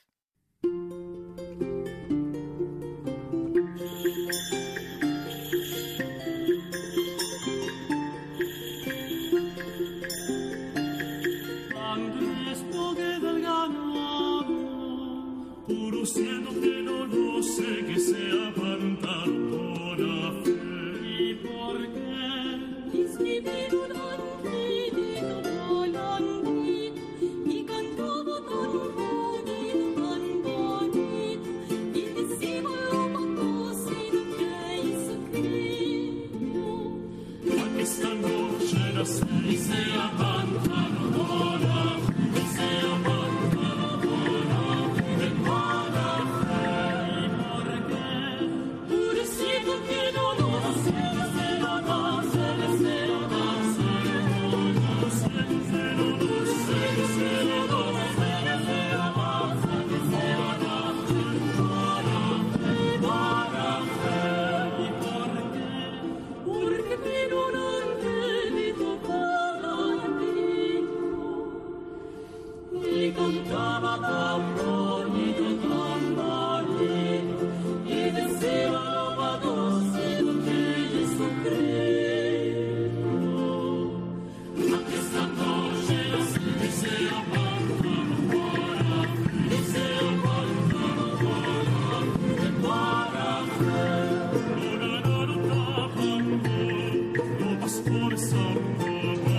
sol, sol, sol.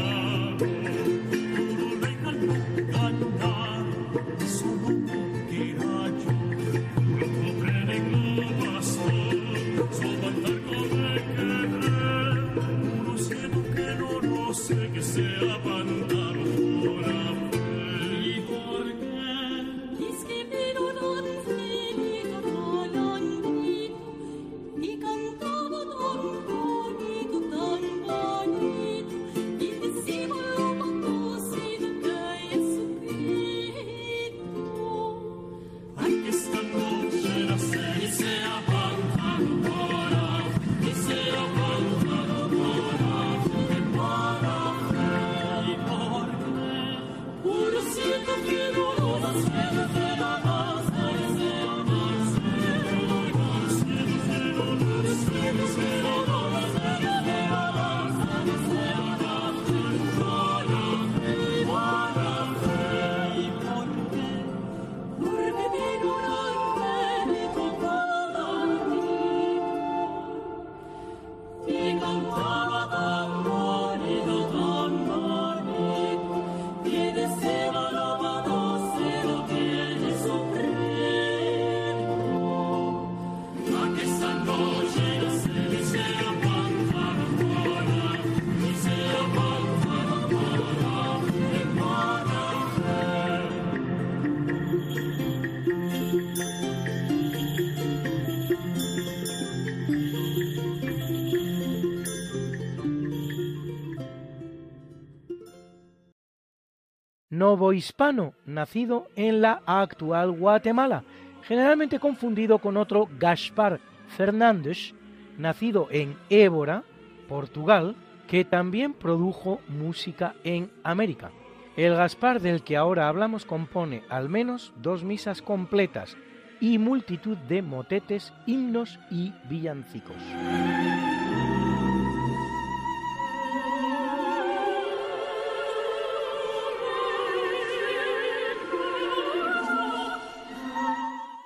Novohispano, nacido en la actual Guatemala, generalmente confundido con otro Gaspar Fernández, nacido en Évora, Portugal, que también produjo música en América. El Gaspar del que ahora hablamos compone al menos dos misas completas y multitud de motetes, himnos y villancicos.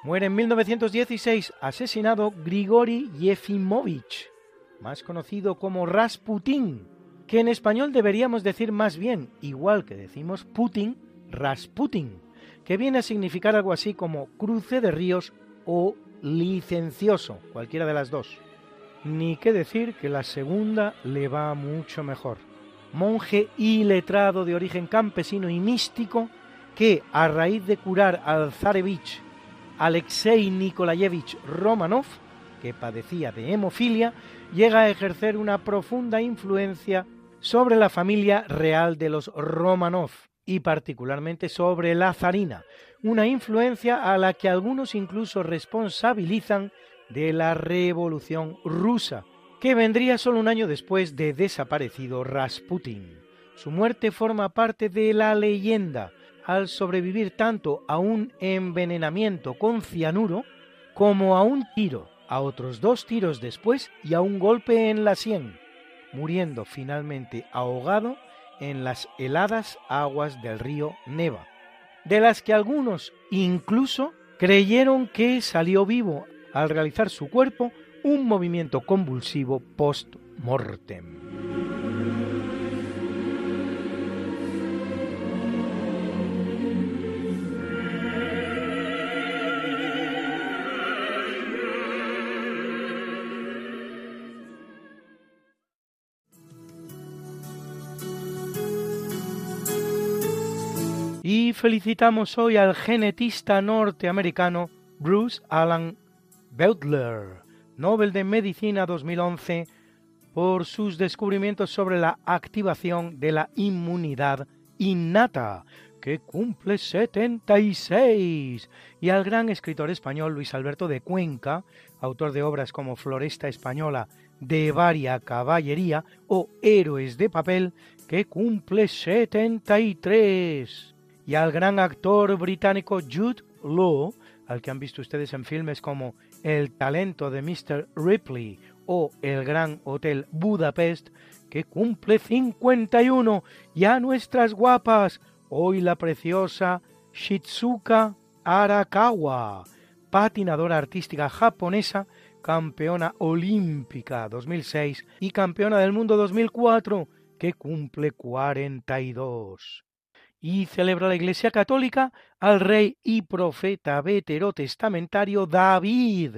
Muere en 1916 asesinado Grigori Yefimovich, más conocido como Rasputin, que en español deberíamos decir más bien, igual que decimos Putin, Rasputin, que viene a significar algo así como cruce de ríos o licencioso, cualquiera de las dos. Ni qué decir que la segunda le va mucho mejor. Monje y letrado de origen campesino y místico que, a raíz de curar al zarevich Alexei Nikolayevich Romanov, que padecía de hemofilia, llega a ejercer una profunda influencia sobre la familia real de los Romanov y particularmente sobre la zarina, una influencia a la que algunos incluso responsabilizan de la Revolución rusa, que vendría solo un año después de desaparecido Rasputin. Su muerte forma parte de la leyenda, al sobrevivir tanto a un envenenamiento con cianuro como a un tiro, a otros dos tiros después y a un golpe en la sien, muriendo finalmente ahogado en las heladas aguas del río Neva, de las que algunos incluso creyeron que salió vivo al realizar su cuerpo un movimiento convulsivo post-mortem. Felicitamos hoy al genetista norteamericano Bruce Alan Beutler, Nobel de Medicina 2011, por sus descubrimientos sobre la activación de la inmunidad innata, que cumple 76, y al gran escritor español Luis Alberto de Cuenca, autor de obras como Floresta Española de varia caballería o Héroes de papel, que cumple 73 y al gran actor británico Jude Law, al que han visto ustedes en filmes como El talento de Mr. Ripley o El Gran Hotel Budapest, que cumple 51, y a nuestras guapas, hoy la preciosa Shizuka Arakawa, patinadora artística japonesa, campeona olímpica 2006 y campeona del mundo 2004, que cumple 42 y celebra la Iglesia Católica al rey y profeta veterotestamentario David,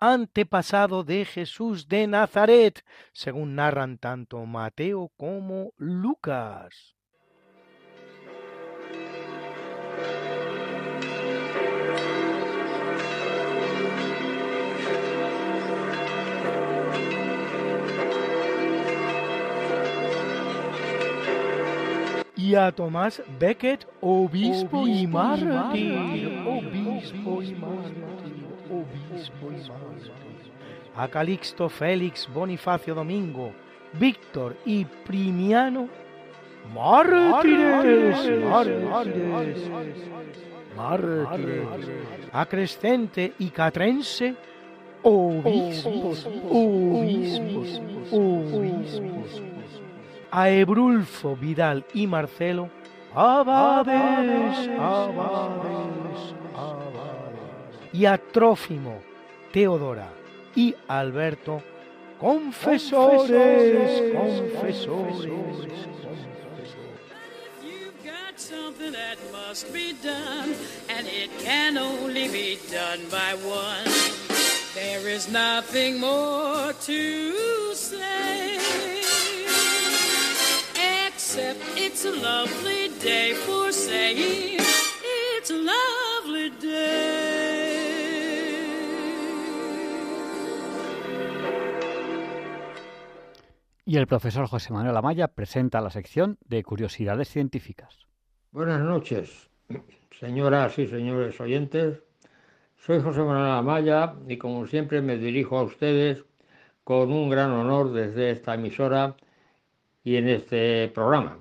antepasado de Jesús de Nazaret, según narran tanto Mateo como Lucas. Y a Tomás Becket, obispo, y mártir, obispo y mártir, obispo y mártir, a Calixto Félix Bonifacio Domingo, Víctor y Primiano, mártires, mártires, mártires, a Crescente y Catrense, obispos, obispos, obispos a Ebrulfo, Vidal y Marcelo, abades, abades, abades, y a Trófimo, Teodora y Alberto, confesores, confesores. Something that must be done, and it can only be done by one. There is nothing more to say. Except it's a lovely day for saying it's a lovely day. Y el profesor José Manuel Amaya presenta la sección de curiosidades científicas. Buenas noches, señoras y señores oyentes. Soy José Manuel Amaya y como siempre me dirijo a ustedes con un gran honor desde esta emisora y en este programa.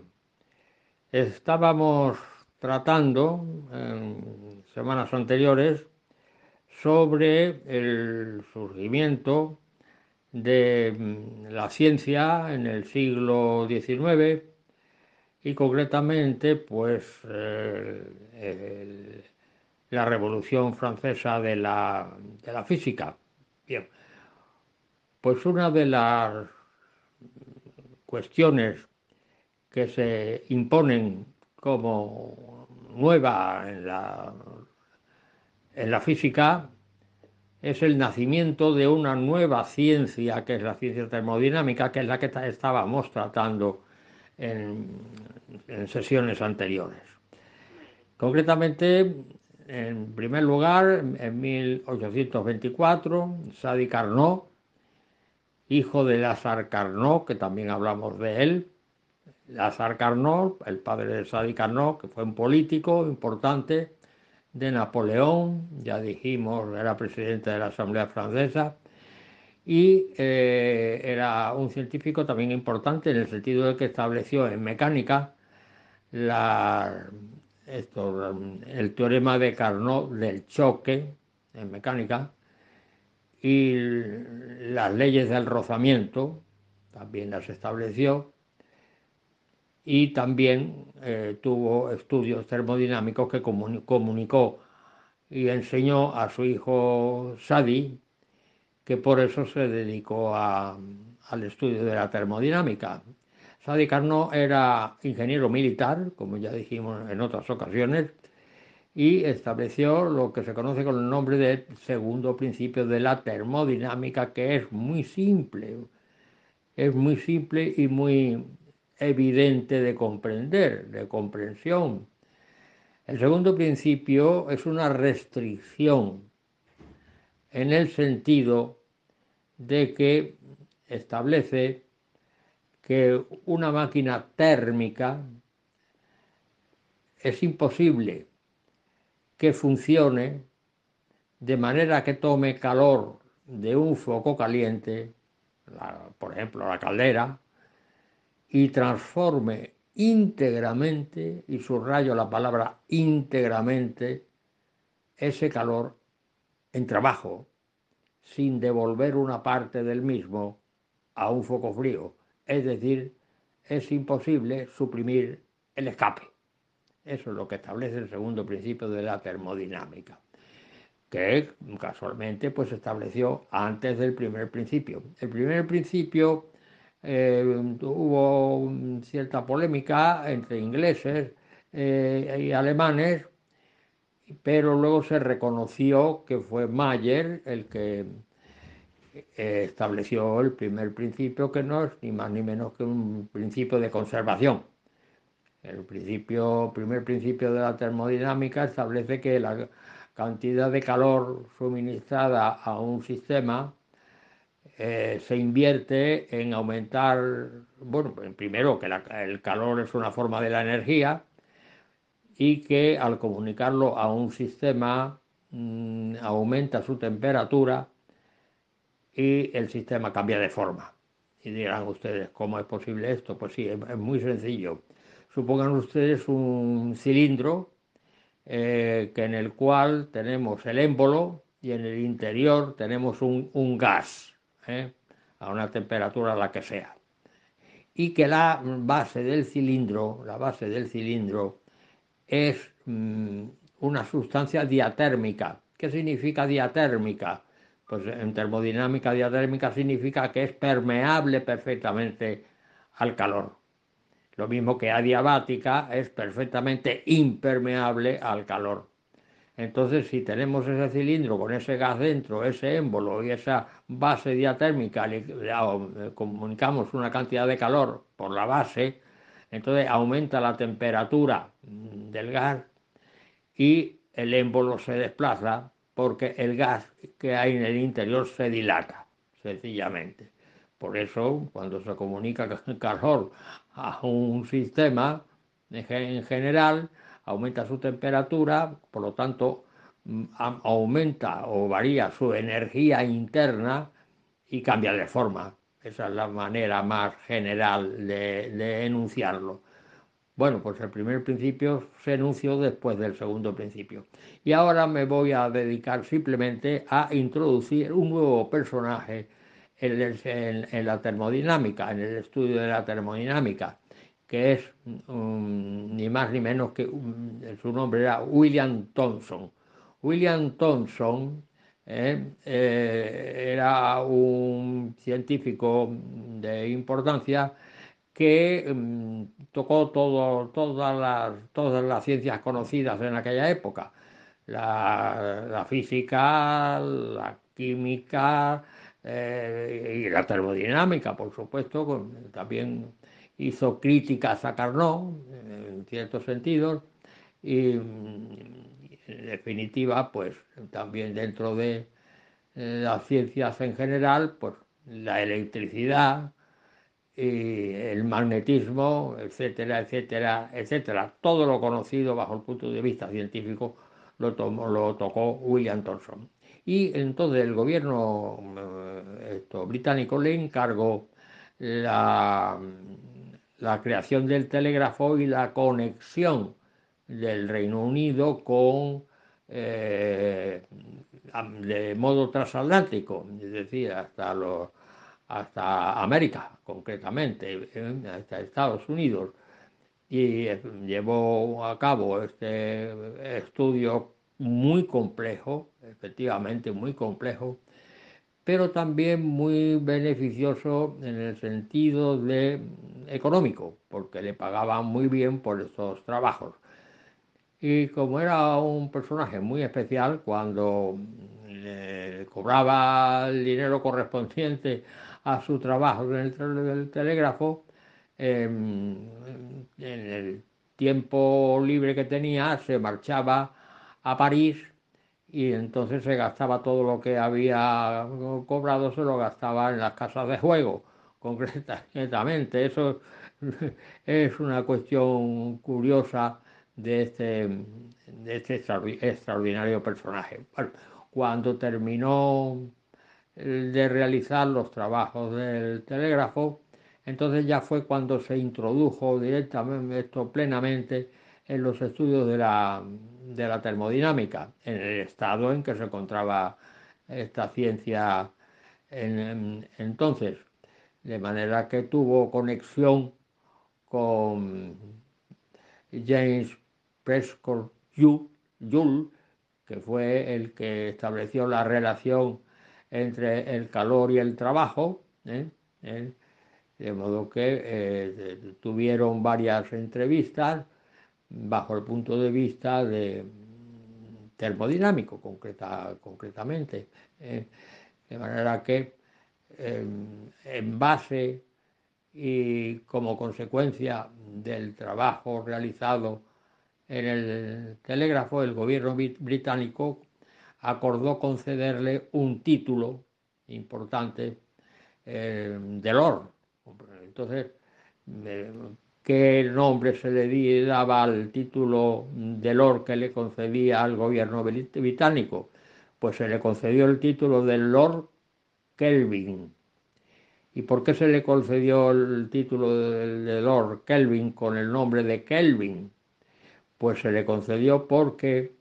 Estábamos tratando en semanas anteriores sobre el surgimiento de mm, la ciencia en el siglo XIX y concretamente pues eh, la revolución francesa de la, de la física. Bien, pues una de las cuestiones que se imponen como nueva en la, en la física es el nacimiento de una nueva ciencia, que es la ciencia termodinámica, que es la que estábamos tratando en, en sesiones anteriores. Concretamente, en primer lugar, en 1824, Sadi Carnot, hijo de Lazar Carnot, que también hablamos de él, Lazar Carnot, el padre de Sadi Carnot, que fue un político importante de Napoleón, ya dijimos, era presidente de la Asamblea Francesa, y eh, era un científico también importante en el sentido de que estableció en mecánica el teorema de Carnot del choque en mecánica y las leyes del rozamiento también las estableció y también eh, tuvo estudios termodinámicos que comunicó y enseñó a su hijo Sadi, que por eso se dedicó al estudio de la termodinámica. Sadi Carnot era ingeniero militar, como ya dijimos en otras ocasiones, y estableció lo que se conoce con el nombre de segundo principio de la termodinámica, que es muy simple, es muy simple y muy evidente de comprender, de comprensión. El segundo principio es una restricción en el sentido de que establece que una máquina térmica es imposible que funcione de manera que tome calor de un foco caliente, por ejemplo la caldera, y transforme íntegramente, y subrayo la palabra íntegramente, ese calor en trabajo, sin devolver una parte del mismo a un foco frío. Es decir, es imposible suprimir el escape. Eso es lo que establece el segundo principio de la termodinámica, que casualmente pues estableció antes del primer principio. El primer principio eh, hubo cierta polémica entre ingleses eh, y alemanes pero luego se reconoció que fue Mayer el que eh, estableció el primer principio, que no es ni más ni menos que un principio de conservación. El principio, primer principio de la termodinámica establece que la cantidad de calor suministrada a un sistema eh, se invierte en aumentar, bueno, primero que el calor es una forma de la energía, y que al comunicarlo a un sistema mm, aumenta su temperatura y el sistema cambia de forma. Y dirán ustedes, ¿cómo es posible esto? Pues sí, es, muy sencillo. Supongan ustedes un cilindro eh, que en el cual tenemos el émbolo y en el interior tenemos un, gas ¿eh? a una temperatura la que sea. Y que la base del cilindro, la base del cilindro, es mm, una sustancia diatérmica. ¿Qué significa diatérmica? Pues en termodinámica diatérmica significa que es permeable perfectamente al calor. Lo mismo que adiabática es perfectamente impermeable al calor. Entonces, si tenemos ese cilindro con ese gas dentro, ese émbolo y esa base diatérmica, le comunicamos una cantidad de calor por la base, entonces aumenta la temperatura del gas y el émbolo se desplaza porque el gas que hay en el interior se dilata, sencillamente. Por eso, cuando se comunica [LAUGHS] calor a un sistema, en general, aumenta su temperatura, por lo tanto, mm, aumenta o varía su energía interna y cambia de forma. Esa es la manera más general de, enunciarlo. Bueno, pues el primer principio se enunció después del segundo principio. Y ahora me voy a dedicar simplemente a introducir un nuevo personaje en, la termodinámica, en el estudio de la termodinámica, que es mm, ni más ni menos que su nombre era William Thomson. William Thomson ¿eh? Eh, era un científico de importancia que mm, tocó todo, todas, las, todas las ciencias conocidas en aquella época, la, física, la química eh, y la termodinámica, por supuesto, también hizo críticas a Carnot, en ciertos sentidos, y mm, en definitiva, pues también dentro de las ciencias en general, pues la electricidad el magnetismo, etcétera, etcétera, etcétera. Todo lo conocido bajo el punto de vista científico lo, tomó, lo tocó William Thomson. Y entonces el gobierno eh, británico le encargó la, la creación del telégrafo y la conexión del Reino Unido con eh, de modo transatlántico, es decir, hasta los hasta América concretamente, eh, hasta Estados Unidos, y llevó a cabo este estudio muy complejo, efectivamente muy complejo, pero también muy beneficioso en el sentido de económico, porque le pagaban muy bien por estos trabajos. Y como era un personaje muy especial, cuando cobraba el dinero correspondiente a su trabajo en el, telégrafo, em, en el tiempo libre que tenía se marchaba a París y entonces se gastaba todo lo que había cobrado, se lo gastaba en las casas de juego, [LAUGHS] concretamente. Eso [LAUGHS] es una cuestión curiosa de este, de este extraordinario personaje. cuando terminó de realizar los trabajos del telégrafo, entonces ya fue cuando se introdujo directamente esto plenamente en los estudios de la, de la termodinámica, en el estado en que se encontraba esta ciencia entonces, de manera que tuvo conexión con James Prescott Joule, que fue el que estableció la relación entre el calor y el trabajo, ¿eh? ¿Eh? de modo que eh, tuvieron varias entrevistas bajo el punto de vista de termodinámico concreta, concretamente, de manera que en base y como consecuencia del trabajo realizado en el telégrafo, el gobierno británico acordó concederle un título importante eh, de Lord. Entonces, eh, ¿qué nombre se le daba al título de Lord que le concedía al gobierno británico? Pues se le concedió el título de Lord Kelvin. ¿Y por qué se le concedió el título de Lord Kelvin con el nombre de Kelvin? pues se le concedió porque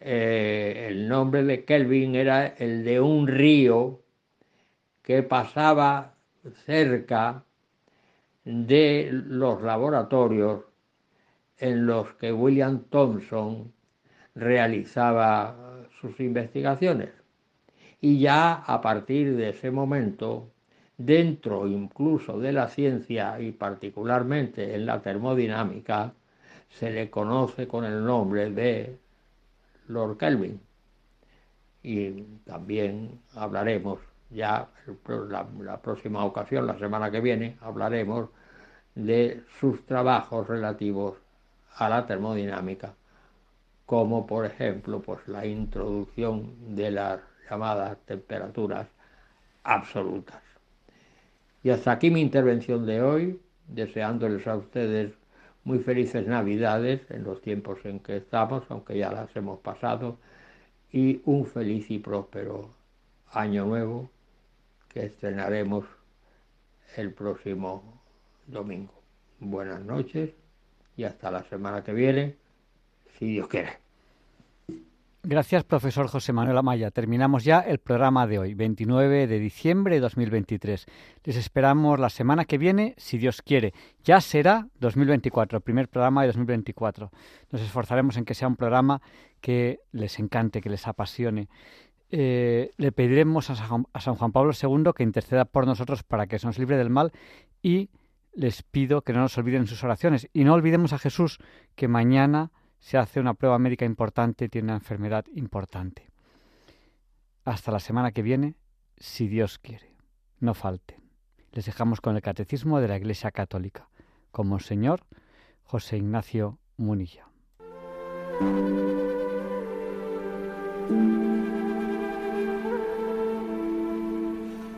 eh, el nombre de Kelvin era el de un río que pasaba cerca de los laboratorios en los que William Thompson realizaba sus investigaciones. Y ya a partir de ese momento, dentro incluso de la ciencia y particularmente en la termodinámica, se le conoce con el nombre de Lord Kelvin. Y también hablaremos, ya la, la próxima ocasión, la semana que viene, hablaremos de sus trabajos relativos a la termodinámica, como por ejemplo pues, la introducción de las llamadas temperaturas absolutas. Y hasta aquí mi intervención de hoy, deseándoles a ustedes muy felices Navidades en los tiempos en que estamos, aunque ya las hemos pasado, y un feliz y próspero año nuevo que estrenaremos el próximo domingo. Buenas noches y hasta la semana que viene, si Dios quiere. Gracias, profesor José Manuel Amaya. Terminamos ya el programa de hoy, 29 de diciembre de 2023. Les esperamos la semana que viene, si Dios quiere. Ya será 2024, el primer programa de 2024. Nos esforzaremos en que sea un programa que les encante, que les apasione. Eh, le pediremos a San, Juan Pablo II que interceda por nosotros para que se nos libre del mal y les pido que no nos olviden sus oraciones. Y no olvidemos a Jesús, que mañana se hace una prueba médica importante, tiene una enfermedad importante. Hasta la semana que viene, si Dios quiere. No falten. Les dejamos con el Catecismo de la Iglesia Católica, como Señor José Ignacio Munilla.